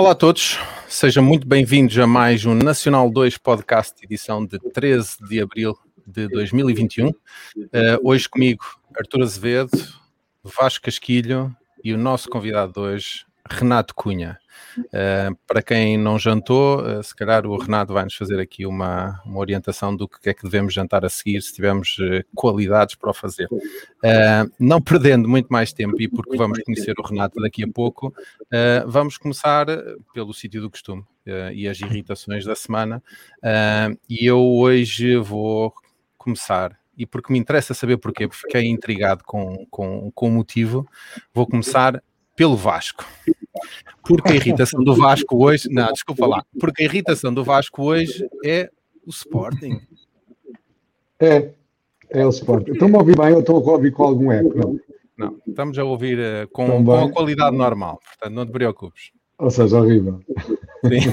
Olá a todos, sejam muito bem-vindos a mais um Nacional 2 Podcast, edição de 13 de abril de 2021. Uh, eh, hoje comigo Artur Azevedo, Vasco Casquilho e o nosso convidado de hoje, Renato Cunha. Uh, para quem não jantou, uh, se calhar o Renato vai nos fazer aqui uma, uma orientação do que é que devemos jantar a seguir, se tivermos uh, qualidades para o fazer. não perdendo muito mais tempo, e porque vamos conhecer o Renato daqui a pouco, vamos começar pelo sítio do costume e as irritações da semana. e eu hoje vou começar e porque me interessa saber porquê, porque fiquei intrigado com, com, com o motivo, vou começar pelo Vasco. Porque a irritação do Vasco hoje. Não, desculpa lá. Porque a irritação do Vasco hoje é o Sporting. É, é o Sporting. Estão-me a ouvir bem ou estão a ouvir com algum eco? Não, não estamos a ouvir uh, com, com a qualidade normal, portanto não te preocupes. Ou seja, horrível. Sim.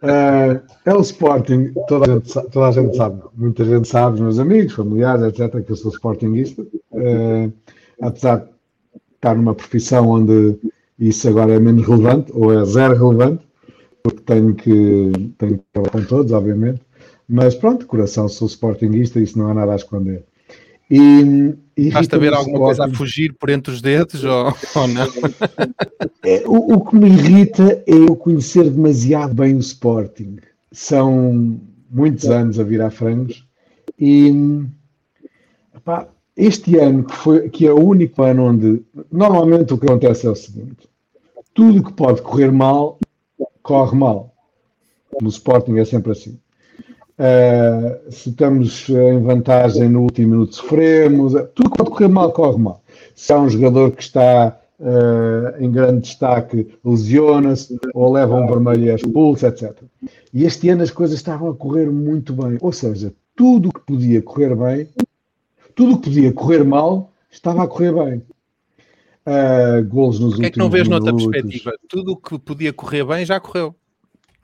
uh, é o Sporting, toda a, gente, toda a gente sabe, muita gente sabe, meus amigos, familiares, etc., que eu sou Sportingista. Uh, apesar estar numa profissão onde isso agora é menos relevante, ou é zero relevante, porque tenho que, tenho que falar com todos, obviamente. Mas pronto, coração, sou sportinguista, isso não há nada a esconder. E, Estás a ver alguma coisa a fugir por entre os dedos ou, ou não? É, o, o, que me irrita é eu conhecer demasiado bem o Sporting. São muitos anos a virar frangos e epá, este ano, que, foi, que é o único ano onde normalmente o que acontece é o seguinte: tudo que pode correr mal, corre mal. No Sporting é sempre assim. Uh, se estamos em vantagem no último minuto, sofremos. Tudo que pode correr mal, corre mal. Se há um jogador que está uh, em grande destaque, lesiona-se ou leva um vermelho e é expulso, etc. E este ano as coisas estavam a correr muito bem. Ou seja, tudo que podia correr bem tudo o que podia correr mal estava a correr bem. Uh, golos nos Porquê últimos é que não vês noutra perspectiva? Tudo o que podia correr bem já correu.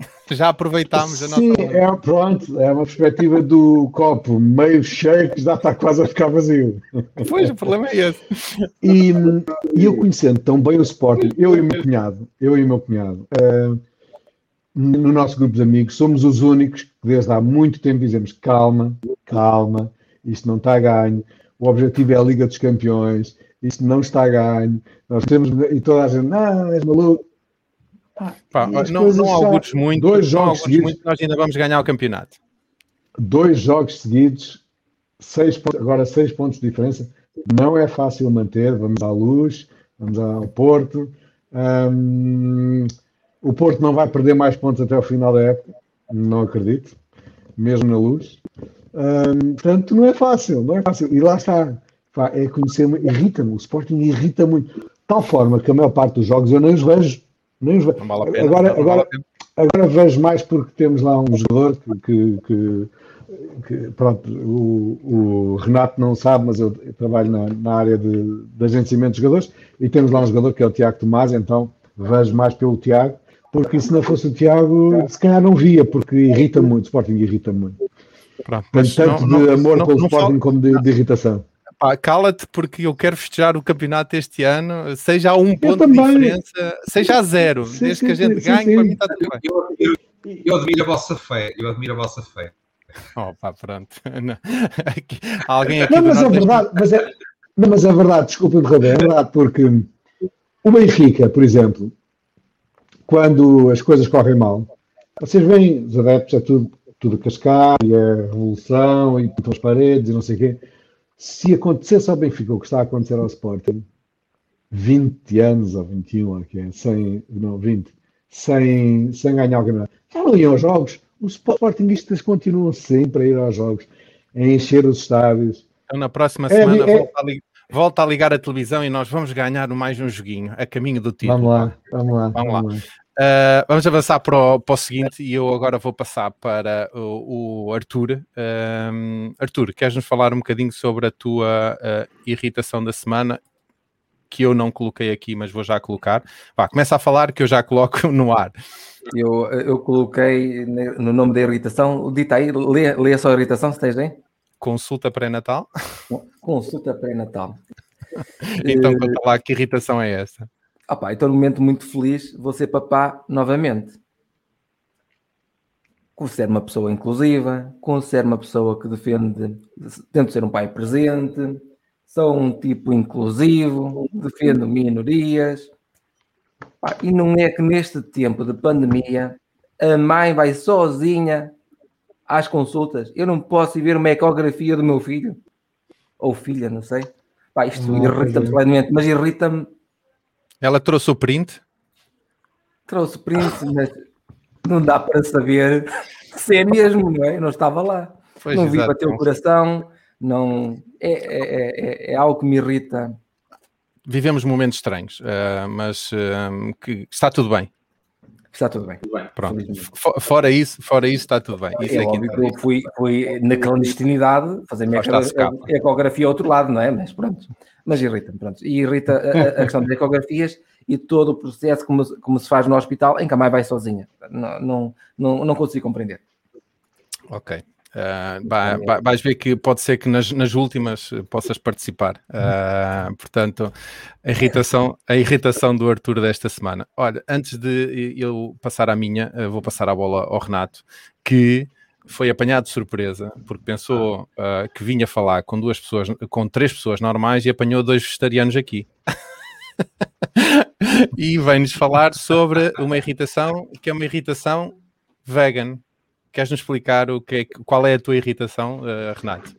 Já aproveitámos a nossa. Sim, é, pronto, é uma perspectiva do copo meio cheio que já está quase a ficar vazio. Pois, o problema é esse. E, e eu conhecendo tão bem o Sporting, eu e o meu cunhado, eu e o meu cunhado, uh, no nosso grupo de amigos, somos os únicos que desde há muito tempo dizemos calma, calma, isto não está a ganho, o objetivo é a Liga dos Campeões, isto não está a ganho, nós temos, e toda a gente, não, és maluco. Ah, Pá, não, não alguns muito, dois jogos seguidos, muito, nós ainda vamos ganhar o campeonato. Dois jogos seguidos, seis pontos, agora seis pontos de diferença, não é fácil manter, vamos à luz, vamos ao Porto, um, o Porto não vai perder mais pontos até o final da época, não acredito, mesmo na luz portanto, não é fácil, não é fácil. E lá está, é conhecer-me, irrita-me, o Sporting irrita muito. Tal forma que a maior parte dos jogos eu nem os vejo. Nem os vejo. Vale pena, agora, agora, vale agora vejo mais porque temos lá um jogador que, que, que, que pronto, o, o, Renato não sabe, mas eu, eu trabalho na, na, área de, de agenciamento de jogadores e temos lá um jogador que é o Tiago Tomás, então vejo mais pelo Tiago, porque se não fosse o Tiago, se calhar não via, porque irrita muito, o Sporting irrita muito. Pronto, tanto não, de amor não, pelo Sporting como de, de irritação. Cala-te, porque eu quero festejar o campeonato este ano, seja a um ponto de diferença, seja a zero, sim, desde sim, que a gente sim, ganhe, para mim está tudo bem. Eu, eu, eu, admiro a vossa fé, eu admiro a vossa fé. Oh, pá, pronto. Não. Alguém aqui não, mas é verdade, mas é, não, mas é verdade, desculpa interromper, é verdade, porque o Benfica, por exemplo, quando as coisas correm mal, vocês veem, os adeptos, é tudo tudo cascar, e a revolução, e as paredes, e não sei o quê. Se acontecesse ao Benfica o que está a acontecer ao Sporting, 20 anos ou 21, ou que é, sem, não, 20, sem, sem ganhar o campeonato, já não iam aos jogos. Os Sportingistas continuam sempre a ir aos jogos, a encher os estádios. Então, na próxima é, semana, é, volta a ligar a televisão e nós vamos ganhar mais um joguinho a caminho do título. Vamos lá, vamos lá. Vamos lá. Vamos lá. Uh, vamos avançar para o, para o, seguinte e eu agora vou passar para o, o Arthur. Um, Arthur, queres-nos falar um bocadinho sobre a tua uh, irritação da semana? Que eu não coloquei aqui, mas vou já colocar. Vá, começa a falar que eu já coloco no ar. Eu, eu coloquei no nome da irritação, dita aí, lê, lê a irritação, se tens aí. Consulta pré-natal? Consulta pré-natal. então, conta lá que irritação é essa? Pá, estou num momento muito feliz, vou ser papá novamente. Considero uma pessoa inclusiva, considero uma pessoa que defende, tento ser um pai presente, sou um tipo inclusivo, defendo minorias. Pá, e não é que neste tempo de pandemia a mãe vai sozinha às consultas. Eu não posso ir ver uma ecografia do meu filho ou filha, não sei. Pá, isto irrita-me plenamente, mas irrita-me ela trouxe o print? Trouxe o print, mas não dá para saber se é mesmo, não é? Eu não estava lá. Pois não vi para ter o coração, não. É, é, é, é, algo que me irrita. Vivemos momentos estranhos, uh, mas uh, que está tudo bem. Está tudo bem. Pronto. Fora isso, fora isso, está tudo bem. Isso é, é óbvio que eu fui, fui na clandestinidade fazer a minha ecografia ao outro lado, não é? Mas pronto. Mas irrita-me, pronto. E irrita a, a, questão das ecografias e todo o processo como, como se faz no hospital em que a mãe vai sozinha. Não, não, não, não consigo compreender. Ok. Uh, vais ver que pode ser que nas, nas últimas possas participar. Uh, portanto, a irritação, a irritação do Arthur desta semana. Olha, antes de eu passar a minha, uh, vou passar a bola ao Renato, que foi apanhado de surpresa, porque pensou que vinha falar com duas pessoas, com três pessoas normais e apanhou dois vegetarianos aqui. e vem-nos falar sobre uma irritação que é uma irritação vegan. Queres-nos explicar o que é, qual é a tua irritação, uh, Renato?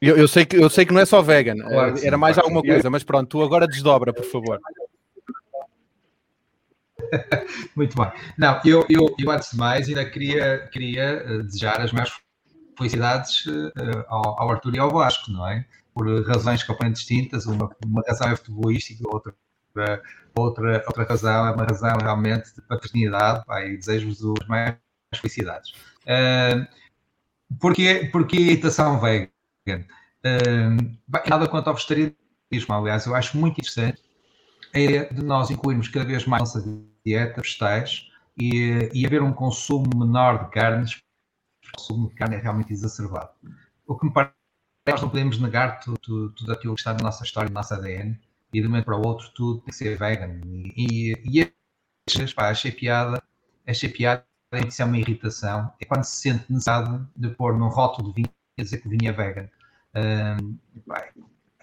Eu, eu, sei que, eu sei que não é só vegan, claro, era mais alguma coisa, mas pronto, tu agora desdobra, por favor. Muito bem. Não, eu, eu, eu antes de mais ainda queria, queria uh, desejar as mais felicidades ao, ao, Arthur e ao Vasco, não é? Por razões completamente distintas, uma, uma razão é futebolística, outra, outra, outra razão é uma razão realmente de paternidade, pá, e desejo-vos os mais felicidades. Uh, porque, porque irritação vegan? Uh, nada quanto ao vegetarianismo, aliás, eu acho muito interessante a ideia de nós incluirmos cada vez mais nossa dieta vegetais e, e haver um consumo menor de carnes, o consumo de carne é realmente exacerbado. O que me parece nós não podemos negar tudo, tudo, tudo aquilo que está na nossa história, no nosso ADN, e de um momento para o outro tudo tem que ser vegan. E, e, e achei piada, achei piada isso é uma irritação, é quando se sente necessidade de pôr num rótulo de vinho dizer que o vinho é vegan. Um,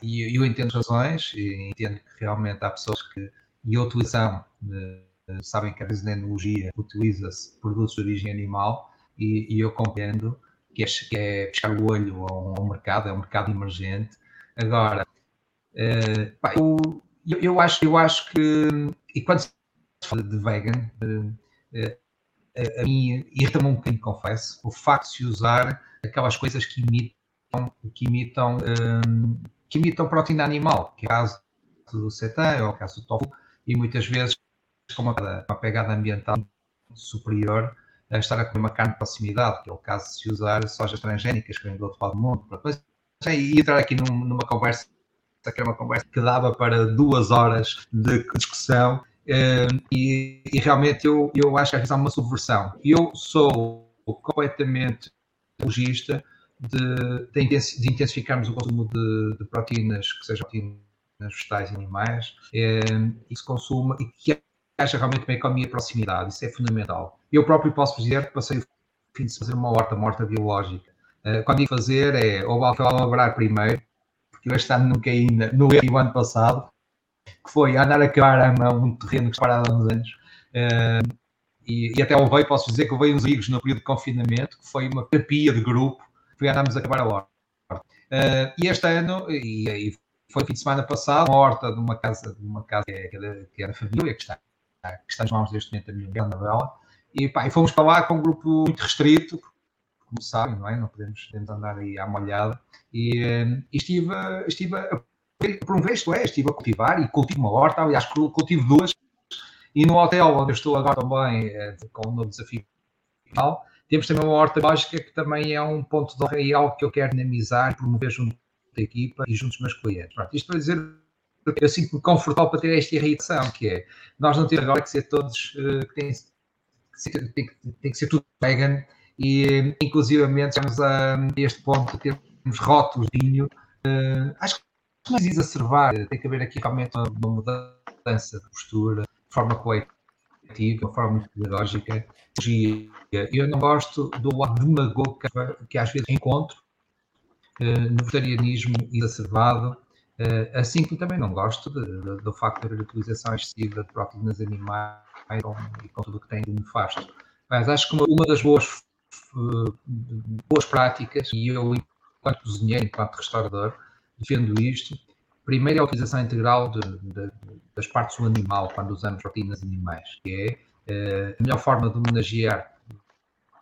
e eu entendo as razões, e entendo que realmente há pessoas que, e a utilização, de, sabem que a enologia utiliza-se produtos de origem animal, e, e eu compreendo que é, que é o olho ao, ao, mercado, é um mercado emergente. Agora, uh, pá, eu, eu, acho, eu acho que, e quando se fala de vegan, uh, uh, a, mim irrita-me um bocadinho, confesso, o facto de se usar aquelas coisas que imitam, que imitam, um, que imitam proteína animal, que é o caso do seitan, ou o caso do tofu, e muitas vezes com uma, uma pegada ambiental superior a estar a comer uma carne de proximidade, que é o caso de se usar sojas transgénicas que vêm do outro lado do mundo. Depois, e entrar aqui num, numa conversa que é uma conversa que dava para duas horas de discussão Uh, e, e, realmente eu, eu acho que é uma subversão. Eu sou completamente logista de, de, intensificarmos o consumo de, de, proteínas, que sejam proteínas vegetais e animais, uh, e se consuma e que haja realmente uma economia de proximidade. Isso é fundamental. Eu próprio posso dizer que passei o fim de fazer uma horta morta biológica. Uh, quando digo fazer é ou labrar primeiro, porque eu este ano nunca ainda, no ano passado, que foi andar a cavar a um terreno que está parado há uns anos. Uh, e, e, até levei, posso dizer que levei uns amigos no período de confinamento, que foi uma terapia de grupo, foi andarmos a acabar a horta. Uh, e este ano, e, e, foi fim de semana passado, uma horta de uma casa, de uma casa que é, que é da família, que está, que está nas mãos deste momento da minha mulher, Anabela, e, pá, e fomos para lá com um grupo muito restrito, como sabem, não é? Não podemos, podemos andar aí à molhada. E, e estive, estive a promover, isto é, estive a cultivar e cultivo uma horta, aliás, cultivo duas. E no hotel onde eu estou agora também, é, com um novo desafio final, temos também uma horta lógica que também é um ponto de honra e algo que eu quero dinamizar, promover junto da equipa e junto dos meus clientes. Pronto, isto para dizer eu sinto-me confortável para ter esta irritação, que é, nós não temos agora que ser todos, uh, que tem, tem, tem, tem, que ser tudo vegan, e inclusivamente chegamos a, este ponto de termos rótulos de vinho, uh, acho que é exacerbar, tem que haver aqui realmente uma, uma mudança de postura, de forma coletiva, de forma muito pedagógica. Eu não gosto do lado demagogo que, que às vezes encontro uh, no vegetarianismo exacerbado, Uh, assim como também não gosto de, de, do facto de haver utilização excessiva de proteínas animais com, e com tudo o que tem de nefasto. Mas acho que uma, uma das boas, uh, boas práticas, e eu, enquanto cozinheiro, enquanto restaurador, defendo isto, primeiro é a utilização integral de, de, das partes do animal quando usamos proteínas animais, que é uh, a melhor forma de homenagear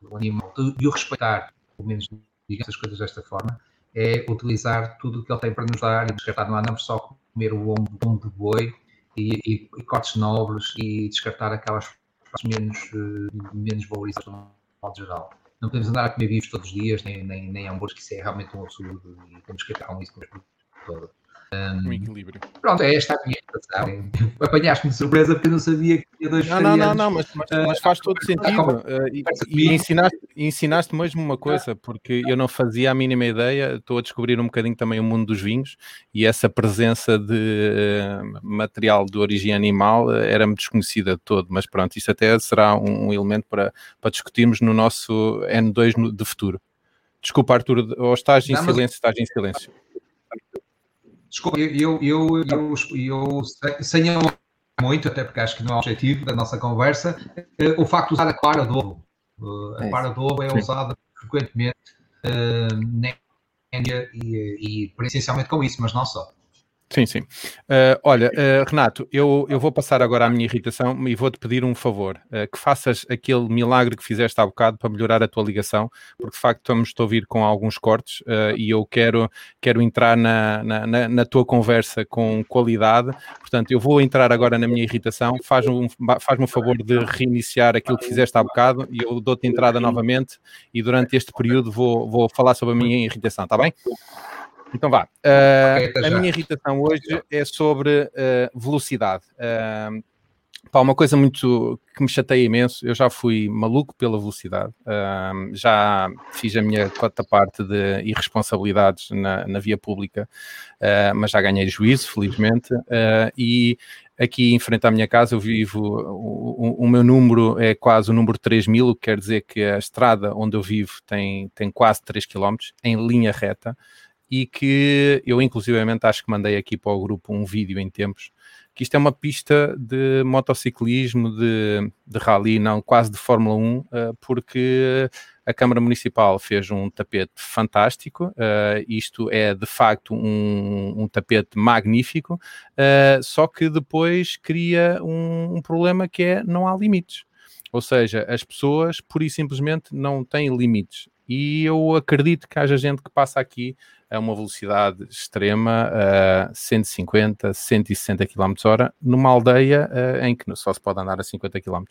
o animal, de, o respeitar, pelo menos digamos as coisas desta forma, é utilizar tudo o que ele tem para nos dar e descartar. Não andamos só comer o lombo, lombo de boi e, e, e, cortes nobres e descartar aquelas partes menos, uh, menos valorizadas no modo geral. Não podemos andar a comer vivos todos os dias, nem, nem, nem hambúrgueres, que isso é realmente um absurdo e temos que acabar com isso todo. Um, um equilíbrio. Pronto, é esta a minha interpretação. Apanhaste-me de surpresa porque eu não sabia que tinha dois Não, não, não, não, mas, mas, mas faz todo sentido. Uh, e, e ensinaste, ensinaste mesmo uma coisa, porque eu não fazia a mínima ideia, estou a descobrir um bocadinho também o mundo dos vinhos e essa presença de material de origem animal era-me desconhecida de todo, mas pronto, isso até será um, elemento para, para discutirmos no nosso N2 de futuro. Desculpa, Arthur, ou estás em não, silêncio, estás em silêncio. Desculpa, eu, eu, eu, eu, sem muito, até porque acho que não é o objetivo da nossa conversa, eh, o facto de usar a clara do ovo. Eh, a clara do ovo é usada frequentemente uh, na Índia e, e, essencialmente com isso, mas não só. Sim, sim. Uh, olha, uh, Renato, eu, eu vou passar agora a minha irritação e vou-te pedir um favor, uh, que faças aquele milagre que fizeste há bocado para melhorar a tua ligação, porque de facto estamos a ouvir com alguns cortes e eu quero, quero entrar na, na, na, tua conversa com qualidade, portanto eu vou entrar agora na minha irritação, faz-me um, faz um favor de reiniciar aquilo que fizeste há bocado e eu dou-te entrada novamente e durante este período vou, vou falar sobre a minha irritação, está bem? Então vá. Uh, a minha irritação hoje é sobre uh, velocidade. Uh, pá, uma coisa muito que me chateia imenso. Eu já fui maluco pela velocidade. Uh, já fiz a minha cota parte de irresponsabilidades na, na via pública, mas já ganhei juízo, felizmente. e aqui em frente à minha casa eu vivo, o, o, meu número é quase o número 3000, o que quer dizer que a estrada onde eu vivo tem, tem quase 3 km em linha reta e que eu inclusivamente acho que mandei aqui para o grupo um vídeo em tempos, que isto é uma pista de motociclismo, de, de rally, não, quase de Fórmula 1, eh, porque a Câmara Municipal fez um tapete fantástico, uh, isto é de facto um, um tapete magnífico, uh, só que depois cria um, um, problema que é não há limites. Ou seja, as pessoas pura e simplesmente não têm limites. E eu acredito que haja gente que passa aqui a uma velocidade extrema, a 150, 160 km hora, numa aldeia uh, em que só se pode andar a 50 km.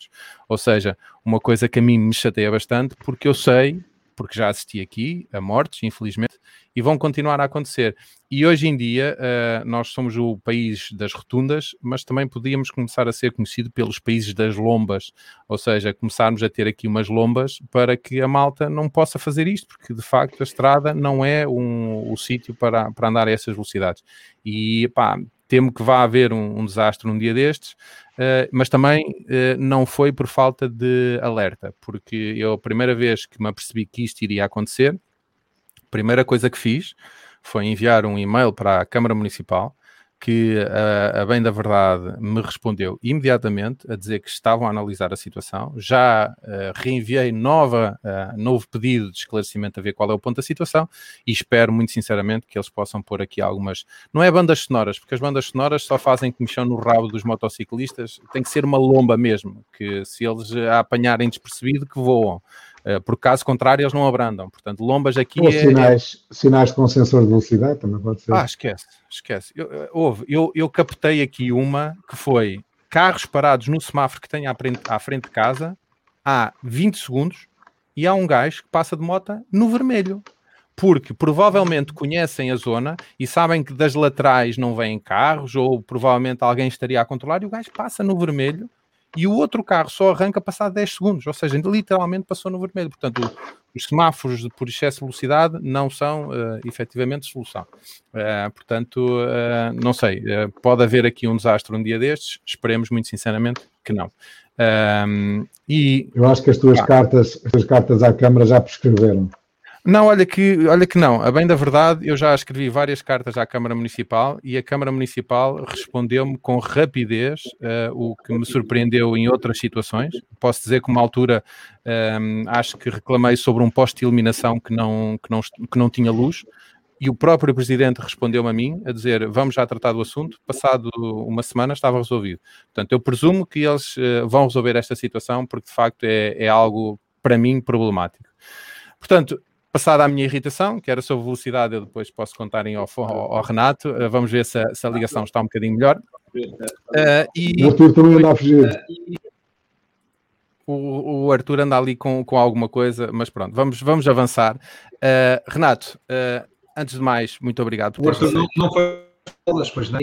Ou seja, uma coisa que a mim me chateia bastante, porque eu sei, porque já assisti aqui a mortes, infelizmente, e vão continuar a acontecer. E hoje em dia uh, nós somos o país das rotundas, mas também podíamos começar a ser conhecido pelos países das lombas, ou seja, começarmos a ter aqui umas lombas para que a malta não possa fazer isto, porque de facto a estrada não é um, o sítio para, para andar a essas velocidades. E pá, temo que vá haver um, um desastre um dia destes, uh, mas também uh, não foi por falta de alerta, porque eu a primeira vez que me apercebi que isto iria acontecer, primeira coisa que fiz foi enviar um e-mail para a Câmara Municipal que, a, a, bem da verdade, me respondeu imediatamente a dizer que estavam a analisar a situação. Já uh, reenviei nova, uh, novo pedido de esclarecimento a ver qual é o ponto da situação e espero muito sinceramente que eles possam pôr aqui algumas. Não é bandas sonoras, porque as bandas sonoras só fazem comissão no rabo dos motociclistas. Tem que ser uma lomba mesmo, que se eles a apanharem despercebido, que voam. Uh, porque caso contrário eles não abrandam. Portanto, lombas aqui Ou é, sinais, é... sinais com sensor de velocidade também pode ser. Ah, esquece, esquece. Eu, houve, eu, eu captei aqui uma que foi carros parados no semáforo que tem à frente, à frente de casa há 20 segundos e há um gajo que passa de moto no vermelho porque provavelmente conhecem a zona e sabem que das laterais não vêm carros, ou provavelmente alguém estaria a controlar, e o gajo passa no vermelho e o outro carro só arranca passado 10 segundos, ou seja, literalmente passou no vermelho. Portanto, os semáforos por excesso de velocidade não são uh, efetivamente solução. Uh, portanto, uh, não sei, uh, pode haver aqui um desastre um dia destes, esperemos muito sinceramente que não. e, Eu acho que as tuas, ah, cartas, as tuas cartas à Câmara já prescreveram. Não, olha que, olha que não. A bem da verdade, eu já escrevi várias cartas à Câmara Municipal e a Câmara Municipal respondeu-me com rapidez, uh, o que me surpreendeu em outras situações. Posso dizer que uma altura um, acho que reclamei sobre um posto de iluminação que não, que não, que não tinha luz e o próprio Presidente respondeu-me a mim a dizer vamos já tratar do assunto. Passado uma semana estava resolvido. Portanto, eu presumo que eles uh, vão resolver esta situação porque de facto é, é algo para mim problemático. Portanto, Passada a minha irritação, que era sobre velocidade, eu depois posso contar em off ao, ao Renato. Uh, vamos ver se a, se a, ligação está um bocadinho melhor. Uh, e o Arthur também anda a fugir. O, o, Arthur anda ali com, com alguma coisa, mas pronto, vamos, vamos avançar. Uh, Renato, antes de mais, muito obrigado por O Arthur não, não foi todas, pois não.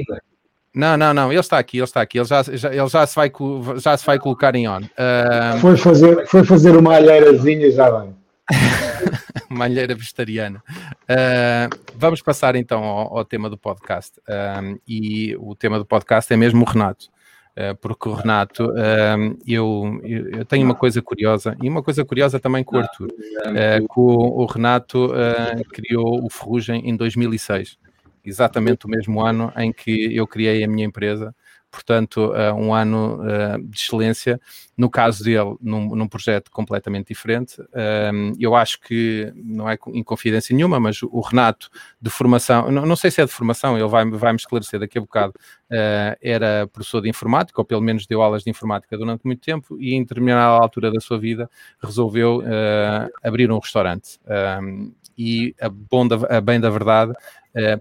Não, não, não, ele está aqui, ele está aqui, ele já, já, ele já, se, vai, já se vai colocar em on. Uh... Foi, fazer, foi fazer uma alheirazinha já bem. malheira vegetariana. Uh, vamos passar então ao, ao tema do podcast. Uh, e o tema do podcast é mesmo o Renato. Uh, porque o Renato, eu, eu, tenho uma coisa curiosa, e uma coisa curiosa também com o Arthur, que o, o Renato criou o Ferrugem em 2006, exatamente o mesmo ano em que eu criei a minha empresa, portanto, uh, um ano uh, de excelência. No caso dele, num, num projeto completamente diferente. Uh, eu acho que, não é em confidência nenhuma, mas o Renato, de formação, não, não sei se é de formação, ele vai-me vai esclarecer daqui a bocado, era professor de informática, ou pelo menos deu aulas de informática durante muito tempo, e em determinada altura da sua vida resolveu abrir um restaurante. e a, bom da, a bem da verdade,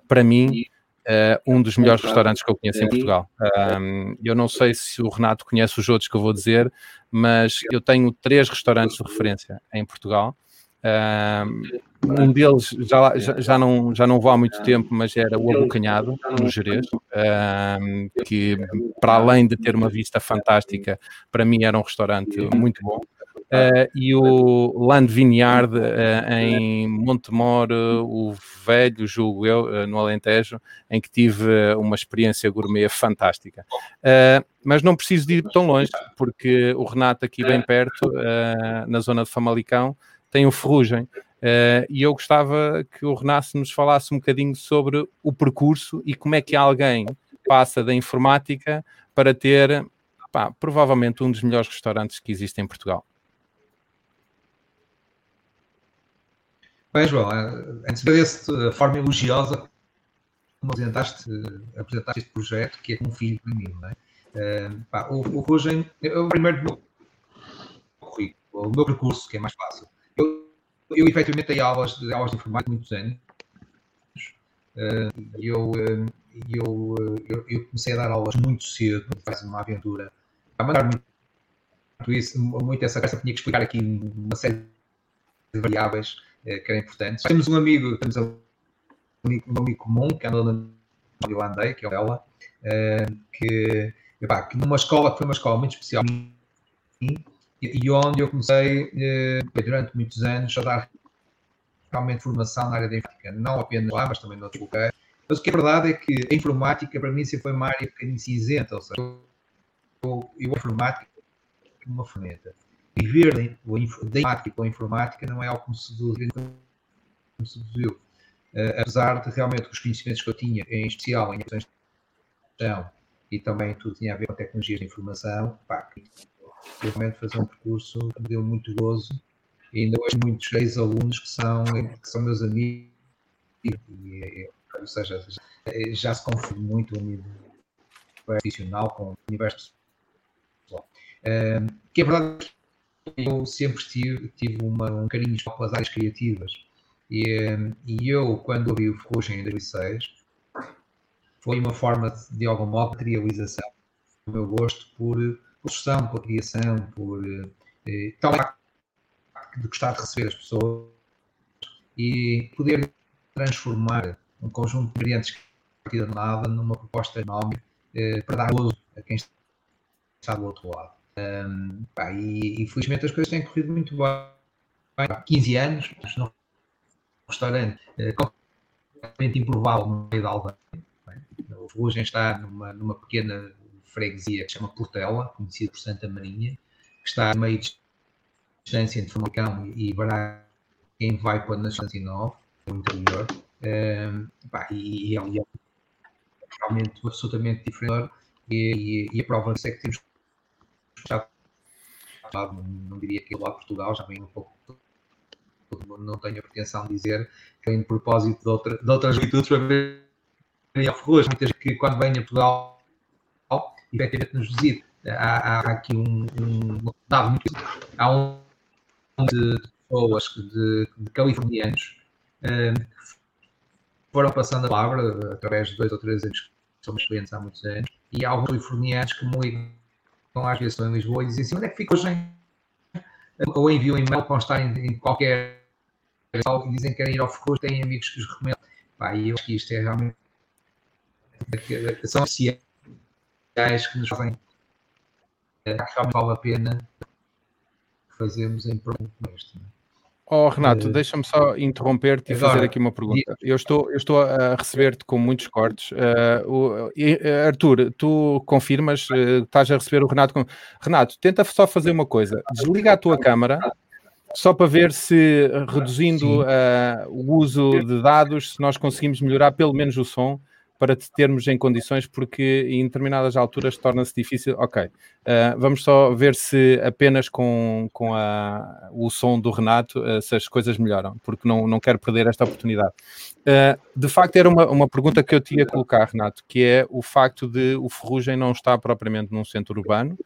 para mim, Uh, um dos melhores restaurantes que eu conheço em Portugal. Um, eu não sei se o Renato conhece os outros que eu vou dizer, mas eu tenho três restaurantes de referência em Portugal. Um, deles já, já, já, não, já não vou há muito tempo, mas era o Abocanhado, no Jerez, um, que para além de ter uma vista fantástica, para mim era um restaurante muito bom. Uh, e o Land Vineyard uh, em Montemor, uh, o velho, julgo eu, no Alentejo, em que tive uma experiência gourmet fantástica. mas não preciso de ir tão longe, porque o Renato, aqui bem perto, na zona de Famalicão, tem o Ferrugem. e eu gostava que o Renato nos falasse um bocadinho sobre o percurso e como é que alguém passa da informática para ter, pá, provavelmente, um dos melhores restaurantes que existe em Portugal. Bem, João, eh, antes de agradeço a forma elogiosa como apresentaste, apresentaste este projeto, que é um filho para mim, não é? Uh, pá, o, o Rogem, eu primeiro do meu o meu percurso, que é mais fácil. Eu, eu efetivamente dei aulas, de, aulas de informática muitos anos. Uh, eu, eu, eu, eu, comecei a dar aulas muito cedo, faz uma aventura. A mandar muito, isso, muito essa peça, tinha que explicar aqui uma série de variáveis que eram importantes. Temos um amigo, temos um amigo, um amigo comum que anda na Holandei, que é eh, que, epá, que numa escola que foi uma escola muito especial e, onde eu comecei eh, durante muitos anos a dar realmente formação na área da informática, não apenas lá, mas também noutros lugares. Mas o que é verdade é que a informática para mim sempre foi uma área um bocadinho cinzenta, ou seja, eu, eu a informática uma ferramenta viver da informática a informática não é algo que me seduziu. Uh, apesar de realmente os conhecimentos que eu tinha, em especial em questões de gestão e também tudo tinha a ver com tecnologias de informação, pá, eu fazer um percurso que me deu muito gozo e ainda hoje muitos ex-alunos que são, que são meus amigos e, ou seja, já se confunde muito o nível profissional com o universo pessoal. Que é verdade eu sempre tive, tive uma, um carinho pelas áreas criativas. E, e eu, quando ouvi o Ferrugem em 2006, foi uma forma, de, de algum modo, de realização do meu gosto por construção, por criação, por eh, tal de gostar de receber as pessoas e poder transformar um conjunto de ingredientes que de nada numa proposta enorme eh, para dar gozo a quem está do outro lado. Um, pá, e, infelizmente as coisas têm corrido muito bem. Há 15 anos, num restaurante eh, completamente improvável no meio da aldeia. O Ferrugem está numa, numa pequena freguesia que se chama Portela, conhecida por Santa Marinha, que está a meio de distância entre Famalicão e Braga, quem vai para a 69, no interior. Um, pá, e, é realmente absolutamente diferente. E, e, e a prova é que temos já não, não diria que lá Portugal, já vem um pouco não tenho a pretensão de dizer que em propósito de, outra, de outras virtudes para ver ao Ferrugem, muitas que quando vem a Portugal efetivamente nos visita. Há, há aqui um, um há um de pessoas de, de californianos uh, que foram passando a palavra através de dois ou três anos que somos clientes há muitos anos e há alguns californianos que me ligam às vezes em Lisboa e dizem assim, onde é que fica hoje? Ou enviam um e-mail para estar em, em qualquer e dizem que querem ir ao Foucault, têm amigos que os recomendam. Pá, e eu acho que isto é realmente são que nos fazem que realmente vale a pena fazermos em prol este. Oh, Renato, uh, deixa-me só interromper-te e fazer aqui uma pergunta. Eu estou, eu estou a receber-te com muitos cortes. Uh, o, uh, Arthur, tu confirmas, estás a receber o Renato com... Renato, tenta só fazer uma coisa. Desliga a tua câmara só para ver se reduzindo o uso de dados, se nós conseguimos melhorar pelo menos o som para te termos em condições, porque em determinadas alturas torna-se difícil. Ok, uh, vamos só ver se apenas com, com a, o som do Renato uh, se as coisas melhoram, porque não, não quero perder esta oportunidade. Uh, de facto, era uma, uma pergunta que eu tinha a colocar, Renato, que é o facto de o Ferrugem não estar propriamente num centro urbano,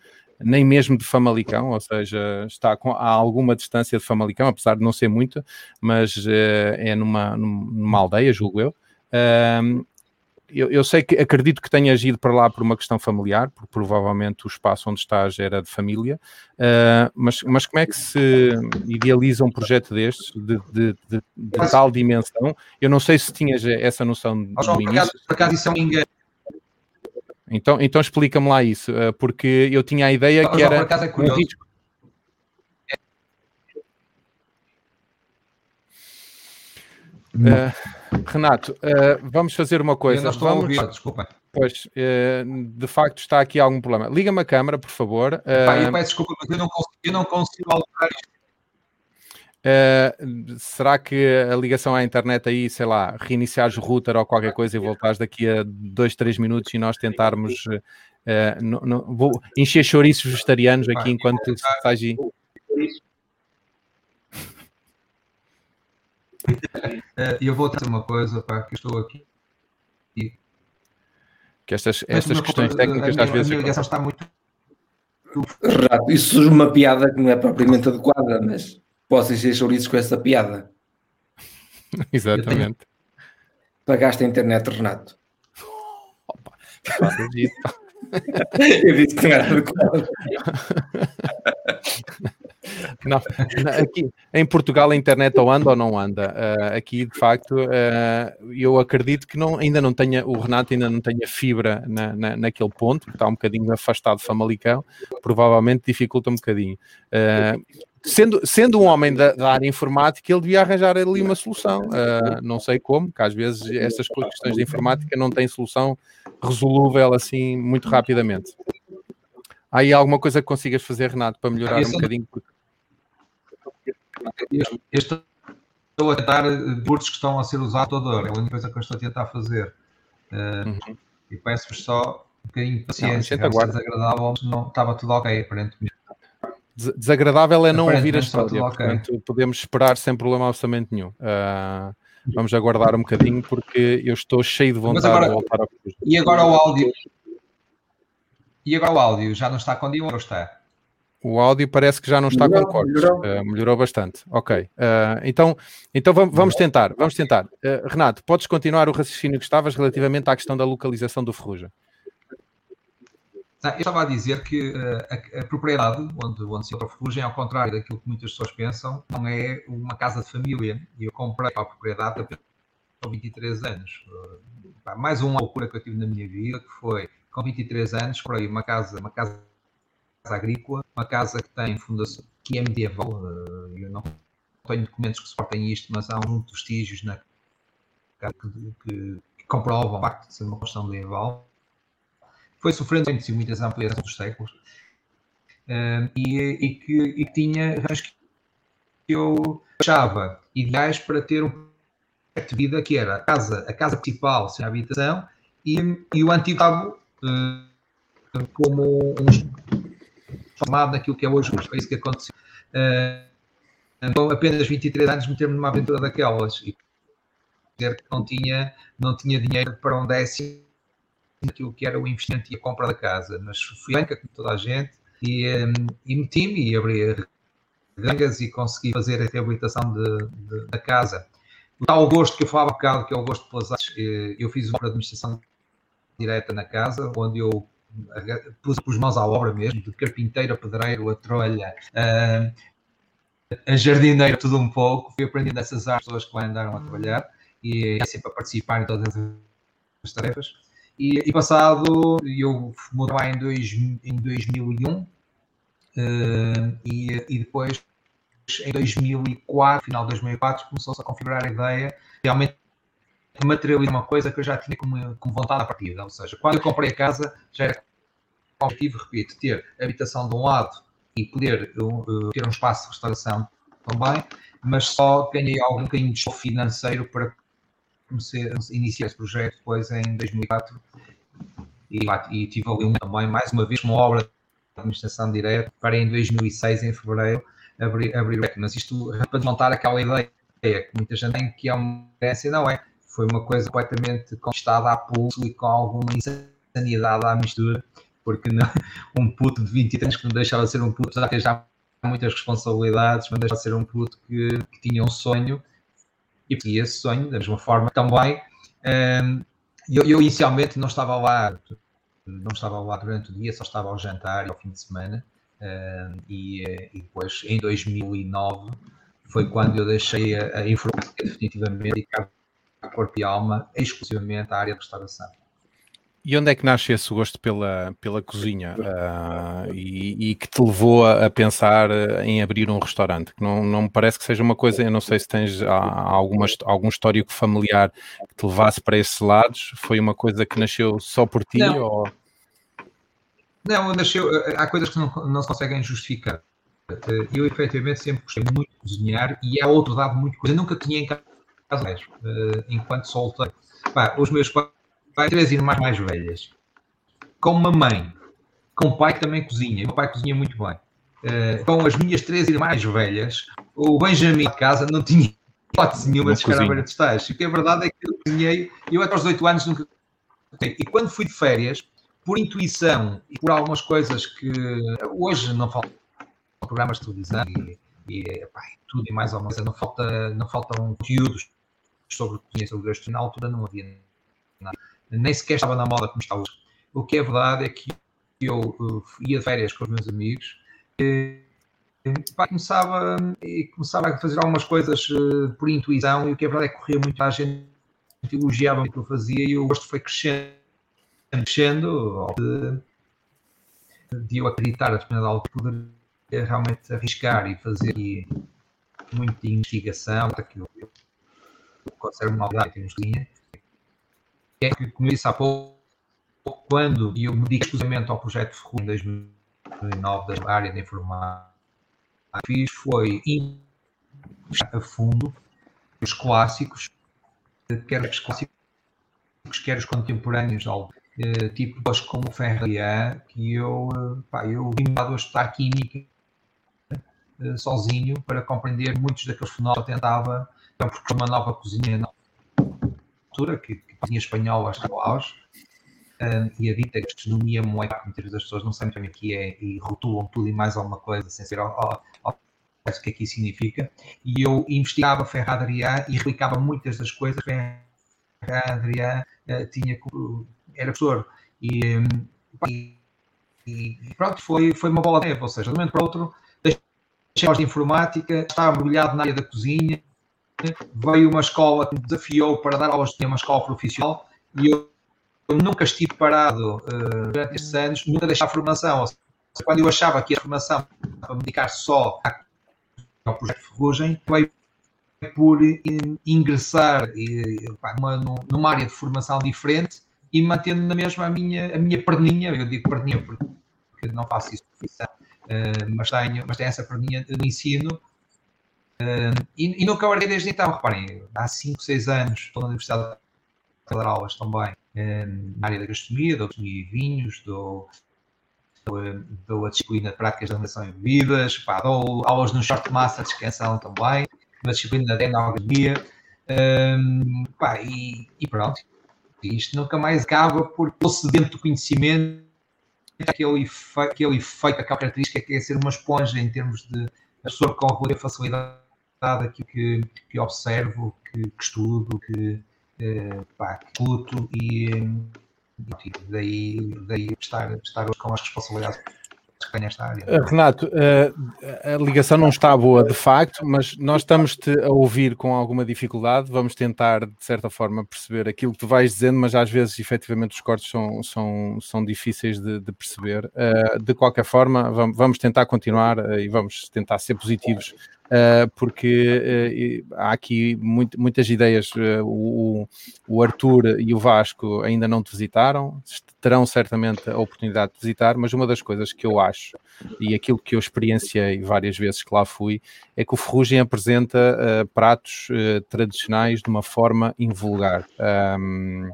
nem mesmo de Famalicão, ou seja, está com, a alguma distância de Famalicão, apesar de não ser muita, mas é numa, numa aldeia, julgo eu. Uh, eu, eu, sei que acredito que tenha agido para lá por uma questão familiar, porque provavelmente o espaço onde estás era de família, uh, mas, mas como é que se idealiza um projeto destes, de, de, de, de tal dimensão? Eu não sei se tinhas essa noção no João, início. Por acaso, isso é um engano. Então, então explica-me lá isso, uh, porque eu tinha a ideia que era é um risco. Uh, Renato, uh, vamos fazer uma coisa. Eu não estou vamos... a ouvir, desculpa. Pois, uh, de facto está aqui algum problema. Liga-me a câmera, por favor. Uh... Eu peço desculpa, mas eu não consigo, eu não consigo alterar isto. Uh, será que a ligação à internet aí, sei lá, reiniciares o router ou qualquer coisa e voltares daqui a dois, três minutos e nós tentarmos uh, não, não, vou encher chouriços vegetarianos aqui enquanto estás aí. Eh, e eu vou dizer uma coisa, para que estou aqui. Que estas, estas questões técnicas às vezes. A ligação está muito. Rato, isso surge uma piada que não é propriamente adequada, mas posso encher chouriços com essa piada. Exatamente. Pagaste a internet, Renato. Opa, Eu disse que não era adequado. Não, aqui em Portugal a internet ou anda ou não anda. Uh, aqui, de facto, uh, eu acredito que não, ainda não tenha, o Renato ainda não tenha fibra na, na, naquele ponto, que está um bocadinho afastado de Famalicão, provavelmente dificulta um bocadinho. Uh, sendo, sendo um homem da, da, área informática, ele devia arranjar ali uma solução. não sei como, que às vezes essas questões de informática não têm solução resolúvel assim muito rapidamente. Há aí alguma coisa que consigas fazer, Renato, para melhorar um bocadinho? Eu estou a tentar cursos que estão a ser usados toda hora. É a única coisa que eu estou a tentar fazer. Uh, uhum. E peço-vos só um bocadinho de paciência. Não, é desagradável, não estava tudo ok, aparentemente. Desagradável é não ouvir a história, okay. portanto podemos esperar sem problema absolutamente nenhum. Uh, vamos aguardar um bocadinho porque eu estou cheio de vontade agora, de voltar ao E agora o áudio? E agora o áudio já não está com ou está? O áudio parece que já não está melhorou, com cortes. Melhorou. Uh, melhorou bastante. Ok. Uh, então, então vamos, vamos tentar. Vamos tentar. Uh, Renato, podes continuar o raciocínio que estavas relativamente à questão da localização do Ferrugem? Ah, eu estava a dizer que a, a, propriedade onde, onde se encontra o Ferrugem, ao contrário daquilo que muitas pessoas pensam, não é uma casa de família. E eu comprei a propriedade com 23 anos. mais uma loucura que eu tive na minha vida, que foi, com 23 anos, comprei uma casa, uma casa agrícola, uma casa que tem fundação, que é medieval, eh, eu não tenho documentos que suportem isto, mas há muitos vestígios na casa que, que, que comprovam o facto de ser uma construção medieval. Foi sofrendo muitas ampliações dos séculos uh, e, e, que, e tinha que eu achava ideais para ter um projeto de vida que era a casa, a casa principal, sem habitação, e, e o antigo uh, como um formado naquilo que é hoje, foi isso que aconteceu. Uh, apenas 23 anos meter-me numa aventura daquelas e dizer que não tinha, não tinha dinheiro para um décimo daquilo que era o investimento e a compra da casa, mas fui banca como toda a gente e, um, e meti-me e abri gangas e consegui fazer a reabilitação de, de, da casa. O tal gosto que eu falava há bocado, que é o gosto pelas artes, eh, eu fiz uma administração direta na casa, onde eu pus, pus mãos à obra mesmo, de carpinteiro a pedreiro, a trolha, a, a jardineira, tudo um pouco. Fui aprendendo essas artes pessoas que lá andaram a trabalhar e é sempre a participar em todas as tarefas. E, e passado, eu mudei lá em, dois, em 2001 uh, e, e depois em 2004, final de 2004, começou-se a configurar a ideia realmente materializar uma coisa que eu já tinha como, como vontade à partida. Ou seja, quando eu comprei a casa, já era objetivo, repito, ter habitação de um lado e poder uh, ter um espaço de restauração também, mas só ganhei algum bocadinho de financeiro para comecei iniciar esse projeto depois em 2004 e, e tive ali também, mais uma vez, uma obra de administração direta para em 2006, em fevereiro, abrir, abrir o mas isto para desmontar aquela ideia que muita gente tem que é uma experiência, não é? Foi uma coisa completamente conquistada a pulso e com alguma insanidade à mistura porque não, um puto de 20 anos que não deixava de ser um puto, já que já muitas responsabilidades, mas deixava de ser um puto que, que tinha um sonho e tinha esse sonho, da mesma forma também. Eu, eu, inicialmente não estava lá, não estava lá durante o dia, só estava ao jantar e ao fim de semana. E, e, depois, em 2009, foi quando eu deixei a, a informática definitivamente a corpo e alma exclusivamente à área de restauração. E onde é que nasce esse gosto pela, pela cozinha uh, e, e, que te levou a, pensar em abrir um restaurante? Que não, não me parece que seja uma coisa, eu não sei se tens alguma, algum histórico familiar que te levasse para esses lados. Foi uma coisa que nasceu só por ti? Não, ou... não nasceu, há coisas que não, não se conseguem justificar. Eu efetivamente sempre gostei muito de cozinhar e há outro dado muito coisa. Eu nunca tinha em casa enquanto solteiro. Pá, os meus pais pai, três irmãs mais velhas, com uma mãe, com um pai que também cozinha, meu pai cozinha muito bem, uh, com as minhas três irmãs mais velhas, o Benjamin de casa não tinha hipótese nenhuma de chegar à beira de estágio. O que a verdade é que eu cozinhei, eu até aos 18 anos nunca. E quando fui de férias, por intuição e por algumas coisas que hoje não faltam programas de televisão e, e pá, tudo e mais alguma coisa, não, falta, não faltam conteúdos sobre cozinha, sobre gosto. Na altura não havia nada nem sequer estava na moda como está hoje. O que é verdade é que eu uh, ia de férias com os meus amigos e, pá, começava, e começava a fazer algumas coisas uh, por intuição e o que é verdade é que corria muito a gente elogiava o que eu fazia e o gosto foi crescendo, crescendo de, de eu acreditar a determinada altura poder realmente arriscar e fazer e, muita investigação, que eu considero uma habilidade que nos tinha, é que, como disse há pouco, quando eu me dedico exclusivamente ao projeto Ferro em 2009 da área de informática, fiz foi ir a fundo os clássicos, quer os clássicos, quer os contemporâneos, eh, tipo os como Ferrier, que eu, eh, pá, eu vim a estudar química eh, sozinho para compreender muitos daqueles fenómenos que eu tentava, porque uma nova cozinha altura, que, que tinha espanhol acho que auge, uh, e a dita gastronomia moleque, muitas vezes as pessoas não sabem o que é e rotulam tudo e mais alguma coisa sem ser ao, ao, ao o que aqui é significa, e eu investigava Ferrari Adrià e replicava muitas das coisas que Ferrari Adrià uh, tinha, era professor, e, e, e, pronto, foi, foi uma bola de neve, ou seja, de um momento para o outro, deixei de informática, estava mergulhado na área da cozinha, veio uma escola que me desafiou para dar aulas, tinha uma escola profissional, e eu, eu nunca estive parado uh, durante estes anos, nunca deixei a formação, seja, quando eu achava que a formação para me dedicar só ao projeto Ferrugem, veio por ingressar numa, numa área de formação diferente e mantendo na mesma a minha, a minha perninha, eu digo perninha porque não faço isso uh, mas, tenho, mas tenho essa perninha no ensino uh, e, e nunca larguei desde então, reparem, há 5, 6 anos estou na Universidade a dar aulas também uh, na área da gastronomia, dou gastronomia e vinhos, dou, dou, dou a disciplina de práticas de alimentação e bebidas, pá, dou aulas no short master de canção também, uma disciplina de endogamia, pá, e, e pronto, isto nunca mais acaba porque estou sedento do conhecimento, aquele efeito, aquele efeito, aquela característica que é ser uma esponja em termos de absorver com relativa facilidade aquilo que, que observo, que, que estudo, que, eh, pá, que luto e, e daí, daí estar, estar com as responsabilidades que tem esta área. Eh, Renato, eh, a ligação não está boa de facto, mas nós estamos-te a ouvir com alguma dificuldade. Vamos tentar, de certa forma, perceber aquilo que tu vais dizendo, mas às vezes, efetivamente, os cortes são, são, são difíceis de, de perceber. Eh, de qualquer forma, vamos tentar continuar e vamos tentar ser positivos porque uh, há aqui muito, muitas ideias. Uh, o, o, Arthur e o Vasco ainda não te visitaram, terão certamente a oportunidade de visitar, mas uma das coisas que eu acho e aquilo que eu experienciei várias vezes que lá fui é que o Ferrugem apresenta pratos tradicionais de uma forma invulgar. Um,